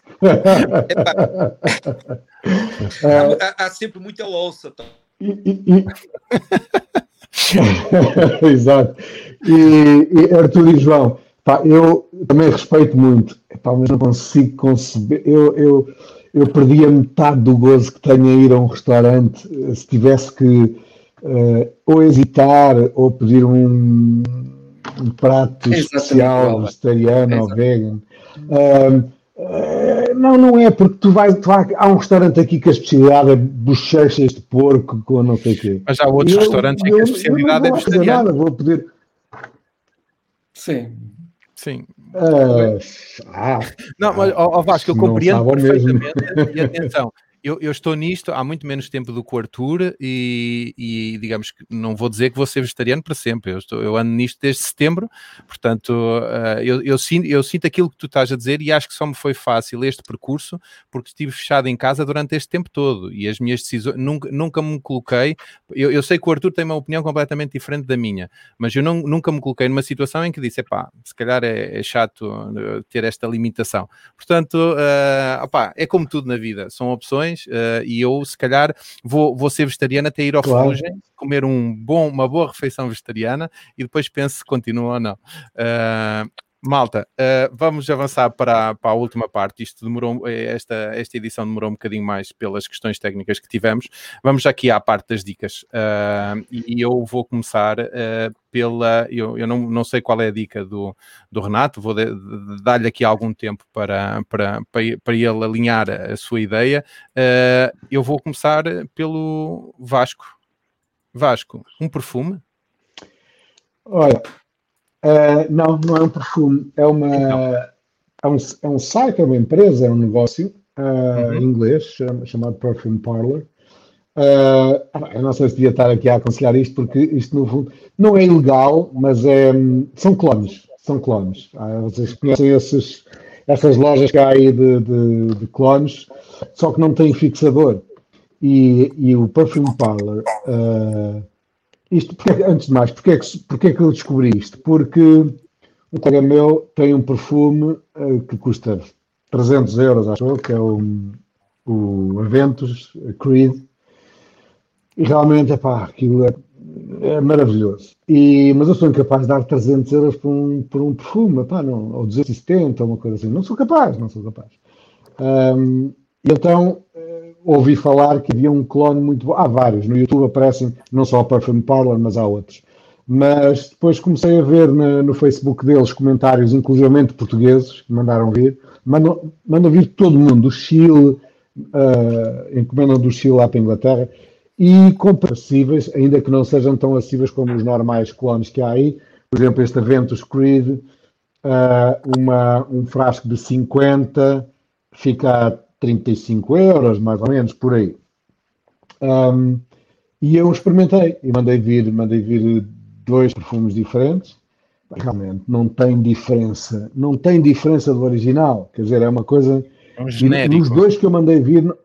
há, há, sempre muita louça. Tá? Exato. E, e Arthur e João, pá, eu também respeito muito, pá, mas não consigo conceber. Eu, eu, eu perdia metade do gozo que tenho a ir a um restaurante se tivesse que uh, ou hesitar ou pedir um, um prato especial vegetariano ou vegan. Uh, uh, não, não é, porque tu vais, tu vai, há um restaurante aqui que a especialidade é bochechas de porco com não sei o quê. Mas há outros eu, restaurantes eu, em que a especialidade é vegetariana. Nada, vou pedir. Sim. Sim. Uh, ah, não, mas ó, Vasco, eu compreendo perfeitamente. E atenção, eu, eu, estou nisto há muito menos tempo do que o Arthur e, e, digamos que não vou dizer que vou ser vegetariano para sempre. Eu, estou, eu ando nisto desde setembro, portanto, uh, eu, eu, sinto, eu sinto aquilo que tu estás a dizer e acho que só me foi fácil este percurso porque estive fechado em casa durante este tempo todo e as minhas decisões nunca, nunca me coloquei. Eu, eu sei que o Arthur tem uma opinião completamente diferente da minha, mas eu não, nunca me coloquei numa situação em que disse: pá, se calhar é, é chato eh, ter esta limitação. Portanto, uh, opá, é como tudo na vida, são opções uh, e eu se calhar vou, vou ser vegetariano até ir ao claro. refúgio, comer um bom, uma boa refeição vegetariana e depois penso se continua ou não. Uh, Malta, uh, vamos avançar para, para a última parte. Isto demorou, esta, esta edição demorou um bocadinho mais pelas questões técnicas que tivemos. Vamos aqui à parte das dicas. Uh, e, eu vou começar uh, pela. Eu, eu não, não sei qual é a dica do, do Renato, vou dar-lhe aqui algum tempo para, para, para, ele alinhar a sua ideia. eu vou começar pelo Vasco. Vasco, um perfume? Olha, Uh, não, não é um perfume, é uma é um, é um site, é uma empresa, é um negócio uh, uhum. em inglês chamado, chamado Perfume Parlor. Uh, eu não sei se devia estar aqui a aconselhar isto, porque isto no fundo não é ilegal, mas é, são clones. São clones. vocês conhecem esses, essas lojas que há aí de, de, de clones, só que não têm fixador. E, e o Perfume Parlor uh, isto, porque, antes de mais, porque é, que, porque é que eu descobri isto? Porque um colega meu tem um perfume uh, que custa 300 euros, acho eu, que é o, o Aventus Creed, e realmente, epá, aquilo é, é maravilhoso. E, mas eu sou incapaz de dar 300 euros por um, por um perfume, epá, não, ou 270, ou uma coisa assim. Não sou capaz, não sou capaz. Um, então, ouvi falar que havia um clone muito bom. Há vários, no YouTube aparecem não só o Perfume Parlor, mas há outros. Mas depois comecei a ver na, no Facebook deles comentários, inclusivamente portugueses, que mandaram vir. Mandam, mandam vir todo mundo, do Chile, uh, encomendam do Chile lá para a Inglaterra, e compras acessíveis, ainda que não sejam tão acessíveis como os normais clones que há aí. Por exemplo, este Aventus Creed, uh, uma, um frasco de 50 fica a 35 euros, mais ou menos, por aí. Um, e eu experimentei e mandei vir, mandei vir dois perfumes diferentes. Realmente não tem diferença, não tem diferença do original. Quer dizer, é uma coisa. É um genérico. Os dois que eu mandei vir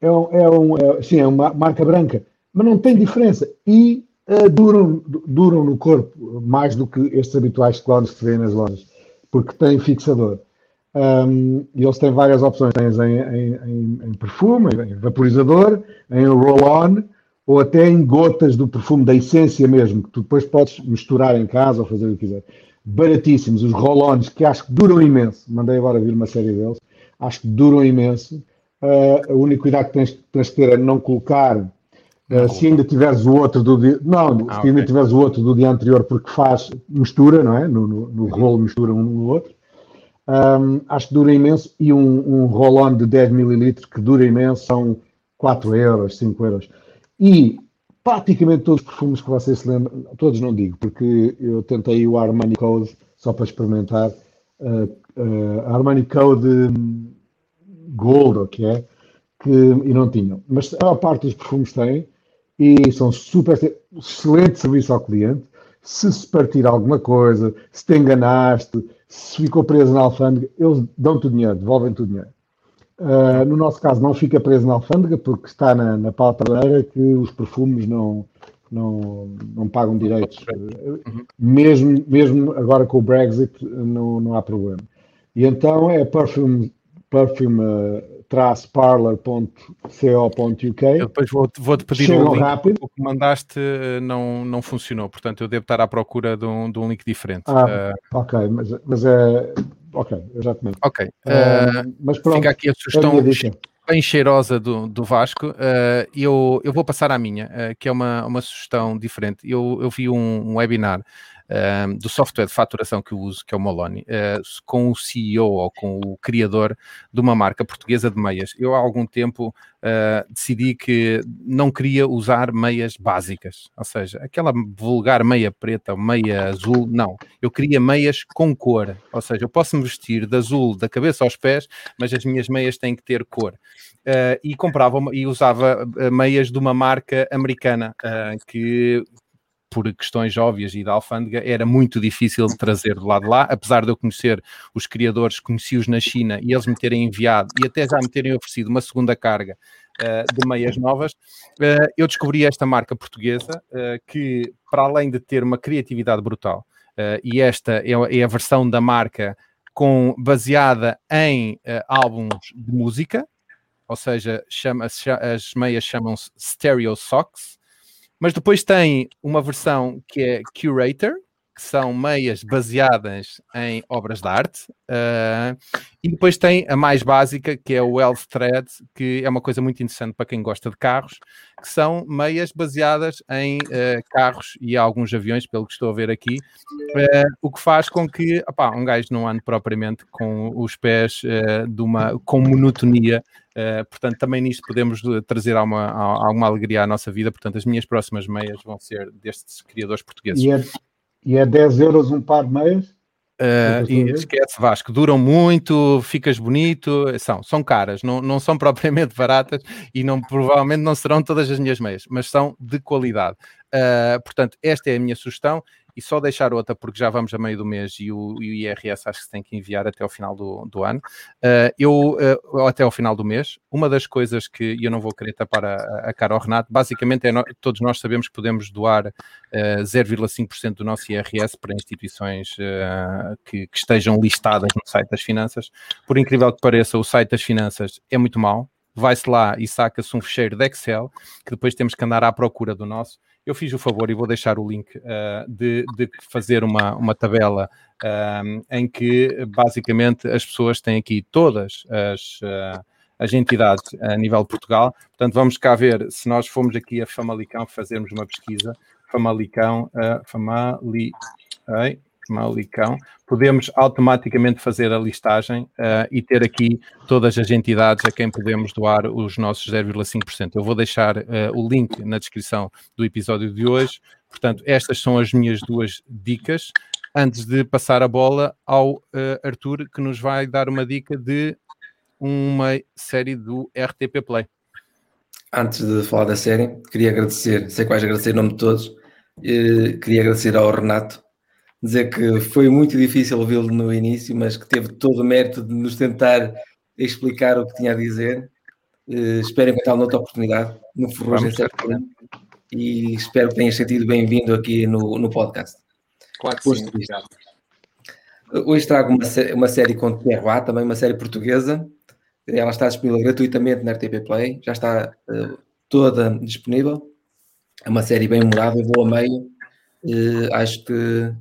é, um, é, um, é, sim, é uma marca branca, mas não tem diferença. E uh, duram, duram no corpo mais do que estes habituais clones que se vêem nas lojas, porque tem fixador. Um, e eles têm várias opções, tens em, em, em, perfume, em vaporizador, em roll-on, ou até em gotas do perfume, da essência mesmo, que tu depois podes misturar em casa ou fazer o que quiser. Baratíssimos, os roll-ons, que acho que duram imenso. Mandei agora vir uma série deles, acho que duram imenso. Uh, a única cuidado que tens, tens que ter é não colocar Uh, se ainda tiveres o outro do dia. Não, ah, se okay. ainda tiveres o outro do dia anterior, porque faz mistura, não é? No, no, no uhum. rolo mistura um no outro. Um, acho que dura imenso. E um, um roll-on de 10 ml que dura imenso são 4 euros, 5 euros. E praticamente todos os perfumes que vocês se lembram, todos não digo, porque eu tentei o Armani Code só para experimentar. Uh, uh, Armani Code Gold, o que é, que, e não tinham. Mas a maior parte dos perfumes têm e são super excelente serviço ao cliente. Se se partir alguma coisa, se te enganaste, se ficou preso na alfândega, eles dão-te o dinheiro, devolvem-te o dinheiro. Uh, no nosso caso, não fica preso na alfândega porque está na, na pauta que os perfumes não, não, não pagam direitos. Uhum. Mesmo, mesmo agora com o Brexit, não, não há problema. E então é perfume, perfume parlor.co.uk. Eu depois vou-te vou pedir um link. Rápido. O que mandaste eh, não, não funcionou, portanto eu devo estar à procura de um, de um link diferente. Ah, uh... Ok, mas, mas é ok, exatamente. Ok. Uh, mas pronto, fica aqui a sugestão bem cheirosa do, do Vasco. Uh, eu, eu vou passar à minha, que é uma, uma sugestão diferente. Eu, eu vi um, um webinar uh, do software de faturação que eu uso, que é o Moloni, uh, com o CEO ou com o criador de uma marca portuguesa de meias. Eu há algum tempo uh, decidi que não queria usar meias básicas, ou seja, aquela vulgar meia preta ou meia azul, não. Eu queria meias com cor, ou seja, eu posso me vestir de azul da cabeça aos pés, mas as minhas meias têm que ter cor. Uh, e comprava e usava meias de uma marca americana que por questões óbvias e da alfândega, era muito difícil de trazer do lado de lá, apesar de eu conhecer os criadores, conheci-os na China e eles me terem enviado e até já me terem oferecido uma segunda carga uh, de meias novas, uh, eu descobri esta marca portuguesa uh, que, para além de ter uma criatividade brutal, e esta é, é, a versão da marca com, baseada em álbuns de música, ou seja, chama, as meias chamam-se Stereo Socks, mas depois tem uma versão que é Curator, que são meias baseadas em obras de arte, uh, e depois tem a mais básica, que é o Wealth Thread, que é uma coisa muito interessante para quem gosta de carros, que são meias baseadas em uh, carros e alguns aviões, pelo que estou a ver aqui, uh, o que faz com que opá, um gajo não ande propriamente com os pés de uma, com monotonia Uh, portanto, também nisto podemos trazer alguma, alguma alegria à nossa vida. Portanto, as minhas próximas meias vão ser destes criadores portugueses. E é, e é 10 euros um par de meias? Uh, e esquece Vasco, duram muito, ficas bonito, são, são caras, não, não são propriamente baratas e não, provavelmente não serão todas as minhas meias, mas são de qualidade. Uh, portanto, esta é a minha sugestão e só deixar outra, porque já vamos a meio do mês e o, e o IRS acho que se tem que enviar até ao final do, do ano. Uh, eu, uh, até ao final do mês, uma das coisas que eu não vou querer tapar a, a cara ao Renato, basicamente é no, todos nós sabemos que podemos doar uh, eh, 0,5% do nosso IRS para instituições que, que estejam listadas no site das finanças. Por incrível que pareça, o site das finanças é muito mau, vai-se lá e saca-se um fecheiro de Excel, que depois temos que andar à procura do nosso eu fiz o favor e vou deixar o link uh, de, de, fazer uma, uma tabela uh, em que basicamente as pessoas têm aqui todas as, uh, as entidades a nível de Portugal. Portanto, vamos cá ver se nós formos aqui a Famalicão fazermos uma pesquisa. Famalicão, uh, Famali, Malicão, podemos automaticamente fazer a listagem uh, e ter aqui todas as entidades a quem podemos doar os nossos 0,5%. Eu vou deixar uh, o link na descrição do episódio de hoje. Portanto, estas são as minhas duas dicas. Antes de passar a bola ao uh, Arthur, que nos vai dar uma dica de uma série do RTP Play. Antes de falar da série, queria agradecer, sei que vais agradecer em nome de todos, queria agradecer ao Renato dizer que foi muito difícil ouvi-lo no início, mas que teve todo o mérito de nos tentar explicar o que tinha a dizer. Uh, espero encontrá-lo noutra oportunidade, no Ferrugem e espero que tenhas sentido bem-vindo aqui no, no podcast. Claro que sim, Hoje trago uma, uma série com Terroir, também uma série portuguesa. Ela está disponível gratuitamente na RTP Play, já está uh, toda disponível. É uma série bem humorada, vou a meio. Uh, acho que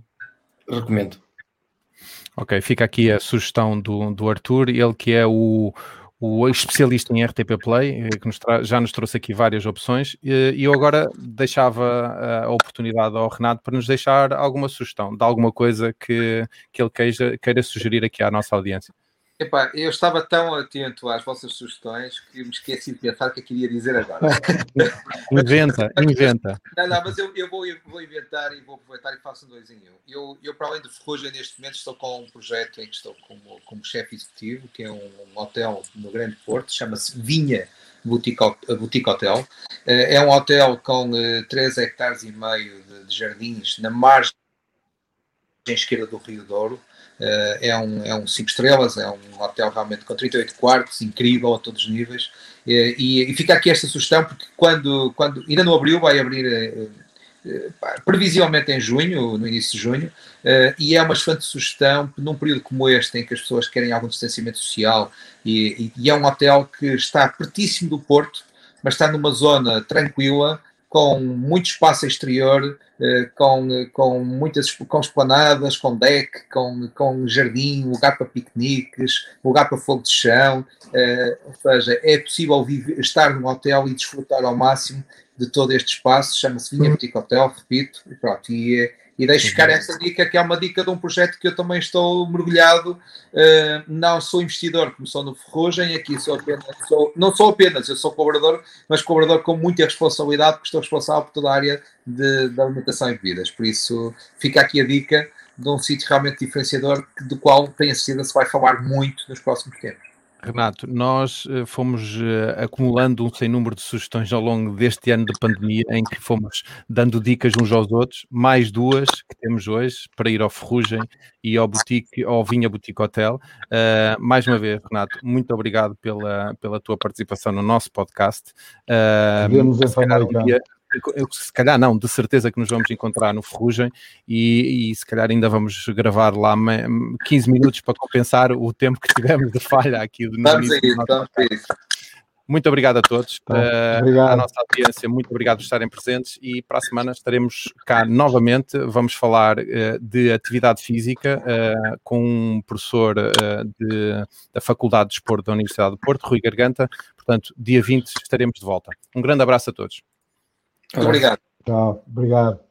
recomendo. Ok, fica aqui a sugestão do, do Arthur, ele que é o, o especialista em RTP Play, eh, que nos já nos trouxe aqui várias opções, e eu agora deixava a oportunidade ao Renato para nos deixar alguma sugestão de alguma coisa que, que ele queira, queira sugerir aqui à nossa audiência. Epá, eu estava tão atento às vossas sugestões que me esqueci de pensar o que eu queria dizer agora. inventa, inventa. Não, não, mas eu, eu vou, eu vou inventar e vou aproveitar e faço um dois em um. Eu, eu, para além do Ferrugem, neste momento estou com um projeto em que estou como, como chefe executivo, que é um, um hotel no Grande Porto, chama-se Vinha Boutique, Boutique Hotel. Eh, é um hotel com 3 eh, hectares e meio de, de jardins na margem esquerda do Rio Douro é, um, é um 5 estrelas, é um hotel realmente com 38 quartos, incrível a todos os níveis. Uh, e, e, fica aqui esta sugestão, porque quando, quando ainda não abriu, vai abrir uh, previsivelmente em junho, no início de junho, e é uma excelente sugestão num período como este, em que as pessoas querem algum distanciamento social, e, e é um hotel que está pertíssimo do Porto, mas está numa zona tranquila, com muito espaço exterior, eh, com, com muitas com esplanadas, com deck, com, com jardim, lugar para piqueniques, lugar para fogo de chão, eh, ou seja, é possível viver, estar num hotel e desfrutar ao máximo de todo este espaço, chama-se Vinha Boutique Hotel, repito, e pronto, e e deixo ficar essa dica, que é uma dica de um projeto que eu também estou mergulhado. Uh, não sou investidor, como sou no Ferrugem, aqui sou apenas, sou, não sou apenas, eu sou colaborador, mas colaborador com muita responsabilidade, porque estou responsável por toda a área de, de alimentação e bebidas. Por isso, fica aqui a dica de um sítio realmente diferenciador, do qual tenho certeza se vai falar muito nos próximos tempos. Renato, nós uh, fomos uh, acumulando um sem número de sugestões ao longo deste ano de pandemia, em que fomos dando dicas uns aos outros, mais duas que temos hoje para ir ao Ferrugem e ao Boutique, ao Vinha Boutique Hotel. Uh, mais uma vez, Renato, muito obrigado pela, pela tua participação no nosso podcast. Uh, Vemos em um dia, eu, se calhar não, de certeza que nos vamos encontrar no Ferrugem e, e se calhar ainda vamos gravar lá 15 minutos para compensar o tempo que tivemos de falha aqui. Vamos vamos Muito obrigado a todos, tá, uh, obrigado. à nossa audiência, muito obrigado por estarem presentes e para a semana estaremos cá novamente. Vamos falar uh, de atividade física uh, com um professor de, da Faculdade de Desporto da Universidade do Porto, Rui Garganta. Portanto, dia 20 estaremos de volta. Um grande abraço a todos. Obrigado. Tchau, obrigado.